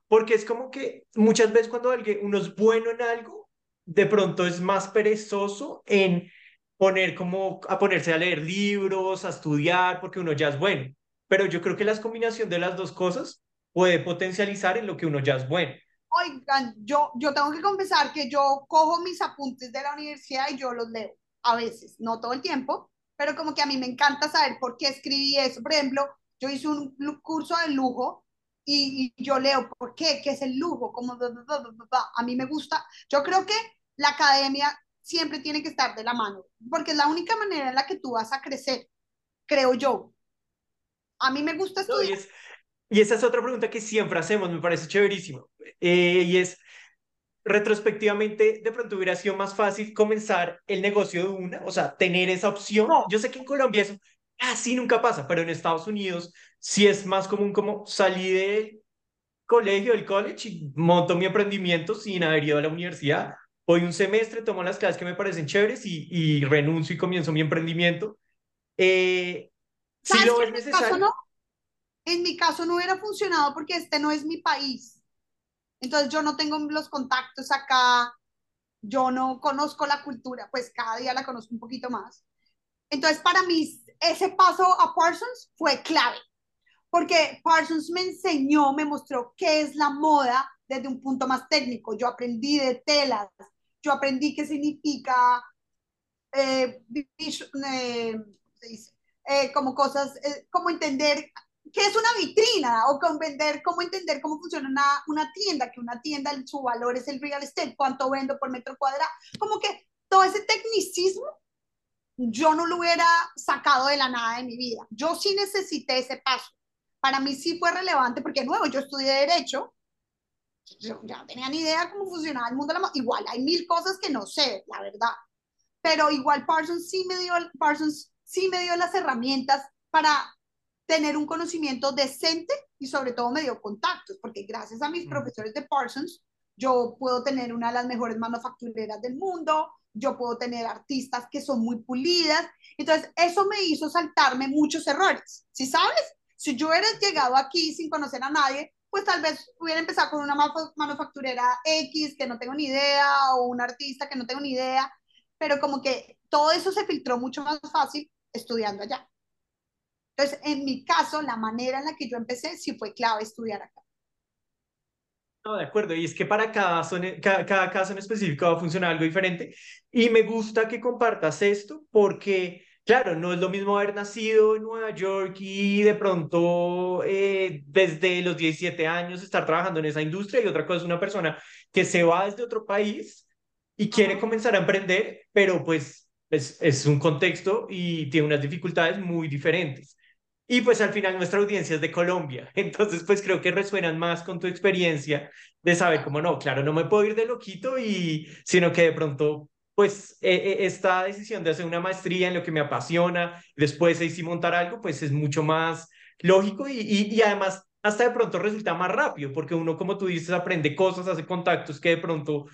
porque es como que muchas veces cuando alguien, uno es bueno en algo, de pronto es más perezoso en poner como a ponerse a leer libros, a estudiar, porque uno ya es bueno. Pero yo creo que la combinación de las dos cosas puede potencializar en lo que uno ya es bueno. Oigan, yo, yo tengo que confesar que yo cojo mis apuntes de la universidad y yo los leo a veces, no todo el tiempo, pero como que a mí me encanta saber por qué escribí eso. Por ejemplo, yo hice un curso de lujo y, y yo leo por qué, qué es el lujo, como a mí me gusta. Yo creo que la academia siempre tiene que estar de la mano, porque es la única manera en la que tú vas a crecer, creo yo. A mí me gusta ¿no? Y, estudiar. es, y esa es otra pregunta que siempre hacemos, me parece chéverísimo. Eh, y es, retrospectivamente, de pronto hubiera sido más fácil comenzar el negocio de una, o sea, tener esa opción. No, Yo sé que en Colombia eso casi nunca pasa, pero en Estados Unidos sí es más común como salí del colegio, del college y monto mi emprendimiento sin haber ido a la universidad. Voy un semestre, tomo las clases que me parecen chéveres y, y renuncio y comienzo mi emprendimiento. Eh, si ¿sabes lo ves En mi caso necesario, no, en mi caso no hubiera funcionado porque este no es mi país. Entonces yo no tengo los contactos acá, yo no conozco la cultura, pues cada día la conozco un poquito más. Entonces para mí ese paso a Parsons fue clave, porque Parsons me enseñó, me mostró qué es la moda desde un punto más técnico. Yo aprendí de telas, yo aprendí qué significa eh, eh. Eh, como cosas, eh, como entender qué es una vitrina o con vender, cómo entender cómo funciona una, una tienda, que una tienda, su valor es el real estate, cuánto vendo por metro cuadrado, como que todo ese tecnicismo yo no lo hubiera sacado de la nada de mi vida. Yo sí necesité ese paso. Para mí sí fue relevante porque, nuevo, yo estudié Derecho, yo ya no tenía ni idea cómo funcionaba el mundo de la moda. Igual hay mil cosas que no sé, la verdad. Pero igual Parsons sí me dio, Parsons sí me dio las herramientas para tener un conocimiento decente y sobre todo me dio contactos, porque gracias a mis Mm. profesores de Parsons, yo puedo tener una de las mejores manufactureras del mundo, yo puedo tener artistas que son muy pulidas. Entonces, eso me hizo saltarme muchos errores. ¿Sí sabes? Si yo hubiera llegado aquí sin conocer a nadie, pues tal vez hubiera empezado con una manu- manufacturera X que no tengo ni idea o un artista que no tengo ni idea, pero como que todo eso se filtró mucho más fácil estudiando allá. Entonces, en mi caso, la manera en la que yo empecé sí fue clave estudiar acá. No, de acuerdo, y es que para cada, zone- ca- cada, caso en específico va a funcionar algo diferente. Y me gusta que compartas esto porque, claro, no es lo mismo haber nacido en Nueva York y de pronto eh, desde los 17 años estar trabajando en esa industria y otra cosa es una persona que se va desde otro país y quiere comenzar a emprender, pero pues es, es un contexto y tiene unas dificultades muy diferentes. Y pues al final nuestra audiencia es de Colombia, entonces pues creo que resuenan más con tu experiencia de saber cómo no, claro, no me puedo ir de loquito y sino que de pronto pues eh, esta decisión de hacer una maestría en lo que me apasiona, después de sí montar algo, pues es mucho más lógico y, y, y además hasta de pronto resulta más rápido, porque uno, como tú dices, aprende cosas, hace contactos que de pronto,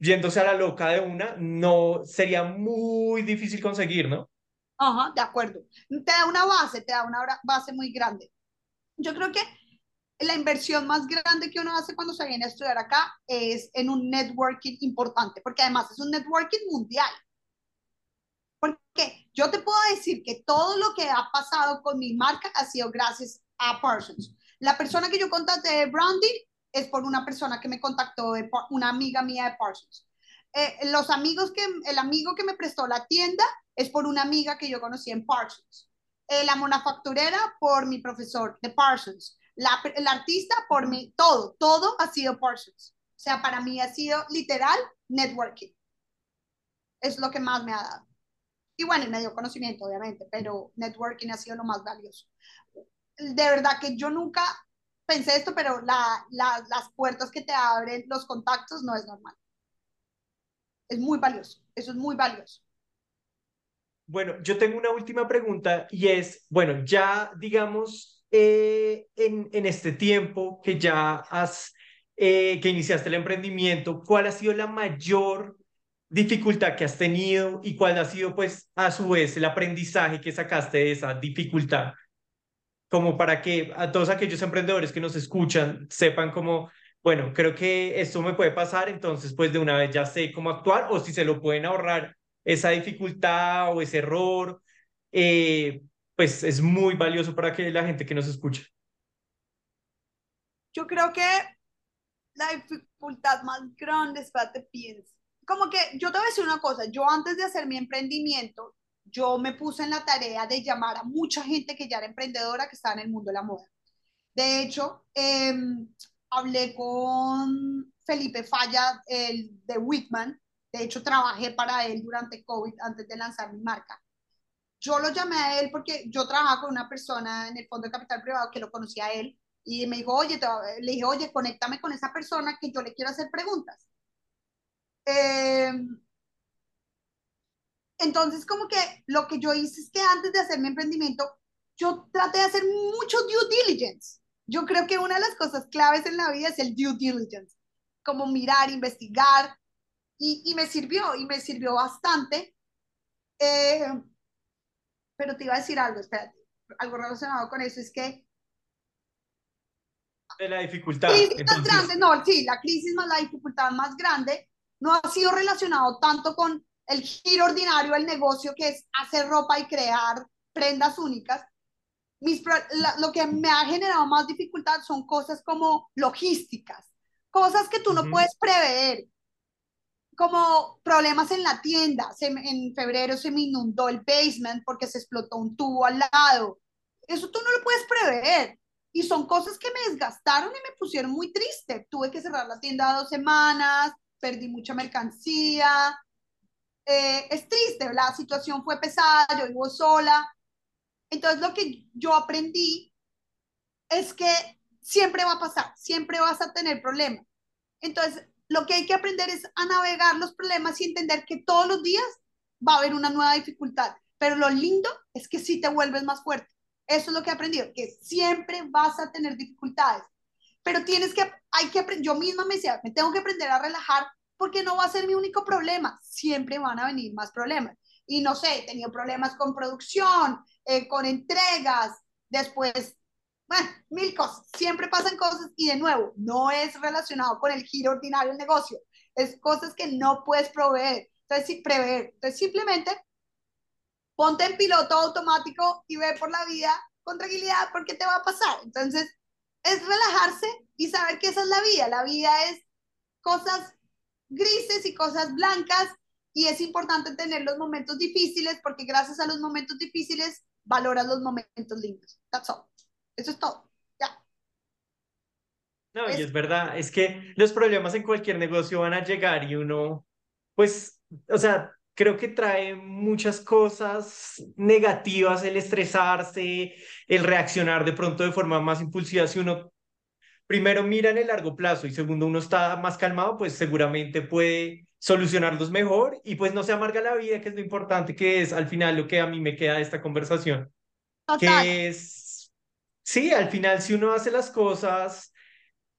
yéndose a la loca de una, no sería muy difícil conseguir, ¿no? Ajá, de acuerdo. Te da una base, te da una base muy grande. Yo creo que la inversión más grande que uno hace cuando se viene a estudiar acá es en un networking importante, porque además es un networking mundial. Porque yo te puedo decir que todo lo que ha pasado con mi marca ha sido gracias a Parsons. La persona que yo contacté de branding es por una persona que me contactó, una amiga mía de Parsons. Eh, los amigos que, el amigo que me prestó la tienda es por una amiga que yo conocí en Parsons. Eh, la manufacturera por mi profesor de Parsons la, el artista por mí, todo, todo ha sido Parsons. O sea, para mí ha sido literal networking. Es lo que más me ha dado. Y bueno, y me dio conocimiento, obviamente, pero networking ha sido lo más valioso. De verdad que yo nunca pensé esto, pero la, la, las puertas que te abren los contactos no es normal. Es muy valioso, eso es muy valioso. Bueno, yo tengo una última pregunta y es, bueno, ya digamos, eh, en, en, este tiempo que ya has, eh, que iniciaste el emprendimiento, ¿cuál ha sido la mayor dificultad que has tenido y cuál ha sido, pues, a su vez, el aprendizaje que sacaste de esa dificultad? Como para que a todos aquellos emprendedores que nos escuchan sepan como, bueno, creo que esto me puede pasar, entonces, pues, de una vez ya sé cómo actuar o si se lo pueden ahorrar esa dificultad o ese error. Eh, pues es muy valioso para que la gente que nos escucha. Yo creo que la dificultad más grande es para te pienses. Como que yo te voy a decir una cosa, yo antes de hacer mi emprendimiento, yo me puse en la tarea de llamar a mucha gente que ya era emprendedora, que estaba en el mundo de la moda. De hecho, em, hablé con Felipe Falla, el de Whitman. De hecho, trabajé para él durante COVID antes de lanzar mi marca. Yo lo llamé a él porque yo trabajaba con una persona en el Fondo de Capital Privado que lo conocía a él y me dijo, oye, le dije, oye, conéctame con esa persona que yo le quiero hacer preguntas. Em, entonces, como que lo que yo hice es que antes de hacer mi emprendimiento, yo traté de hacer mucho due diligence. Yo creo que una de las cosas claves en la vida es el due diligence, como mirar, investigar, y, y me sirvió, y me sirvió bastante. Eh, pero te iba a decir algo, espérate, algo relacionado con eso, es que... De la dificultad. Crisis más grande, no, sí, la crisis más la dificultad más grande no ha sido relacionado tanto con el giro ordinario del negocio, que es hacer ropa y crear prendas únicas. Mis, lo que me ha generado más dificultad son cosas como logísticas, cosas que tú no puedes prever, como problemas en la tienda. en febrero se me inundó el basement porque se explotó un tubo al lado. Eso tú no lo puedes prever. Y son cosas que me desgastaron y me pusieron muy triste. Tuve que cerrar la tienda dos semanas, perdí mucha mercancía. Eh, es triste, la situación fue pesada, yo vivo sola. Entonces lo que yo aprendí es que siempre va a pasar, siempre vas a tener problemas. Entonces, lo que hay que aprender es a navegar los problemas y entender que todos los días va a haber una nueva dificultad. Pero lo lindo es que sí te vuelves más fuerte. Eso es lo que he aprendido, que siempre vas a tener dificultades. Pero tienes que, hay que aprender, yo misma me decía, me tengo que aprender a relajar porque no va a ser mi único problema. Siempre van a venir más problemas. Y no sé, tenido problemas con producción, eh, con entregas, después bueno, mil cosas, siempre pasan cosas y de nuevo, no es relacionado con el giro ordinario del negocio, es cosas que no puedes proveer, entonces, prever. Entonces simplemente ponte en piloto automático y ve por la vida con tranquilidad porque te va a pasar. Entonces es relajarse y saber que esa es la vida, la vida es cosas grises y cosas blancas y es importante tener los momentos difíciles porque gracias a los momentos difíciles valoras los momentos lindos. That's all. Eso es todo. Ya. No, y es verdad, es que los problemas en cualquier negocio van a llegar y uno, pues, o sea, creo que trae muchas cosas negativas el estresarse, el reaccionar de pronto de forma más impulsiva si uno primero mira en el largo plazo y segundo uno está más calmado, pues seguramente puede solucionarlos mejor y pues no se amarga la vida, que es lo importante, que es al final lo que a mí me queda de esta conversación, Total. que es, sí, al final si uno hace las cosas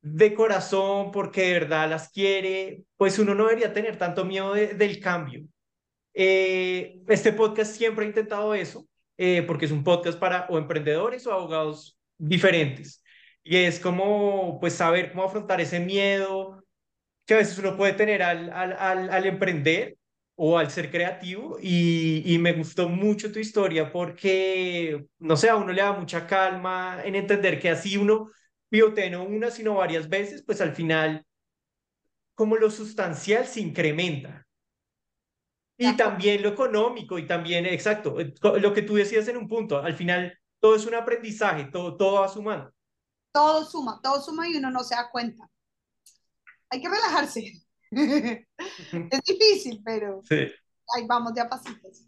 de corazón porque de verdad las quiere, pues uno no debería tener tanto miedo de- del cambio. Eh, este podcast siempre ha intentado eso, eh, porque es un podcast para o emprendedores o abogados diferentes. Y es como, pues, saber cómo afrontar ese miedo que a veces uno puede tener al, al, al, al emprender o al ser creativo. Y, y me gustó mucho tu historia porque, no sé, a uno le da mucha calma en entender que así uno pivotee no una, sino varias veces, pues al final, como lo sustancial se incrementa. Y también lo económico, y también, exacto, eh, lo que tú decías en un punto, al final todo es un aprendizaje, todo, todo va sumando. Todo suma, todo suma y uno no se da cuenta. Hay que relajarse. Es difícil, pero Sí. ahí vamos de a pasitos.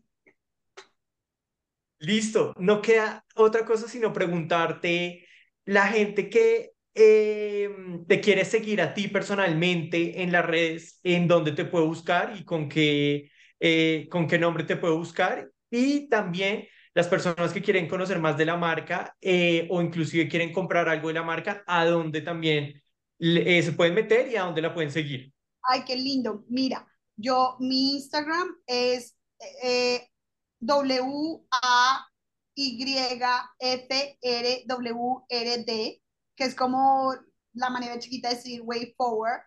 Listo, no queda otra cosa sino preguntarte, la gente que eh, te quiere seguir a ti personalmente en las redes, en dónde te puede buscar y con qué, eh, con qué nombre te puede buscar. Y también las personas que quieren conocer más de la marca eh, o inclusive quieren comprar algo de la marca, a dónde también eh, se pueden meter y a dónde la pueden seguir. Ay, qué lindo. Mira, yo, mi Instagram es eh, W-A-Y-F-R-W-R-D, que es como la manera chiquita de decir way forward,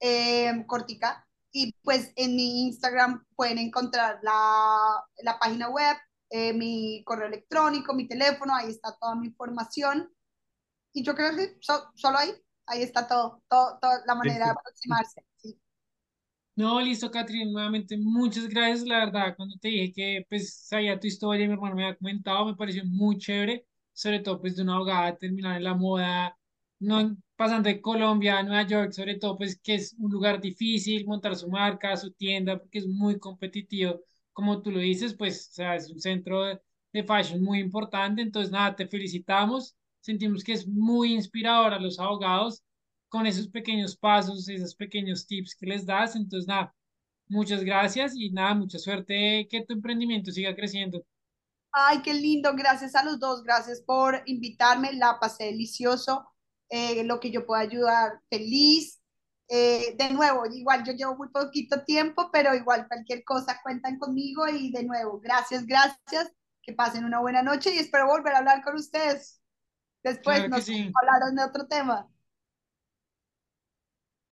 eh, cortica. Y pues en mi Instagram pueden encontrar la, la página web, eh, mi correo electrónico, mi teléfono, ahí está toda mi información. Y yo creo que so- solo ahí, ahí está todo, todo, toda la manera de aproximarse. sí. No, listo, Catherine, nuevamente muchas gracias, la verdad, cuando te dije que pues sabía tu historia y mi hermano me había comentado, me pareció muy chévere, sobre todo pues de una abogada terminar en la moda, no pasando de Colombia a Nueva York, sobre todo pues que es un lugar difícil montar su marca, su tienda, porque es muy competitivo, como tú lo dices, pues o sea, es un centro de, de fashion muy importante, entonces nada, te felicitamos, sentimos que es muy inspirador a los abogados con esos pequeños pasos, esos pequeños tips que les das. Entonces, nada, muchas gracias y nada, mucha suerte, que tu emprendimiento siga creciendo. Ay, qué lindo, gracias a los dos, gracias por invitarme, la pasé delicioso, eh, lo que yo pueda ayudar, feliz. Eh, de nuevo, igual yo llevo muy poquito tiempo, pero igual cualquier cosa cuentan conmigo y de nuevo, gracias, gracias, que pasen una buena noche y espero volver a hablar con ustedes. Después Claro nos sí. hablaron de otro tema.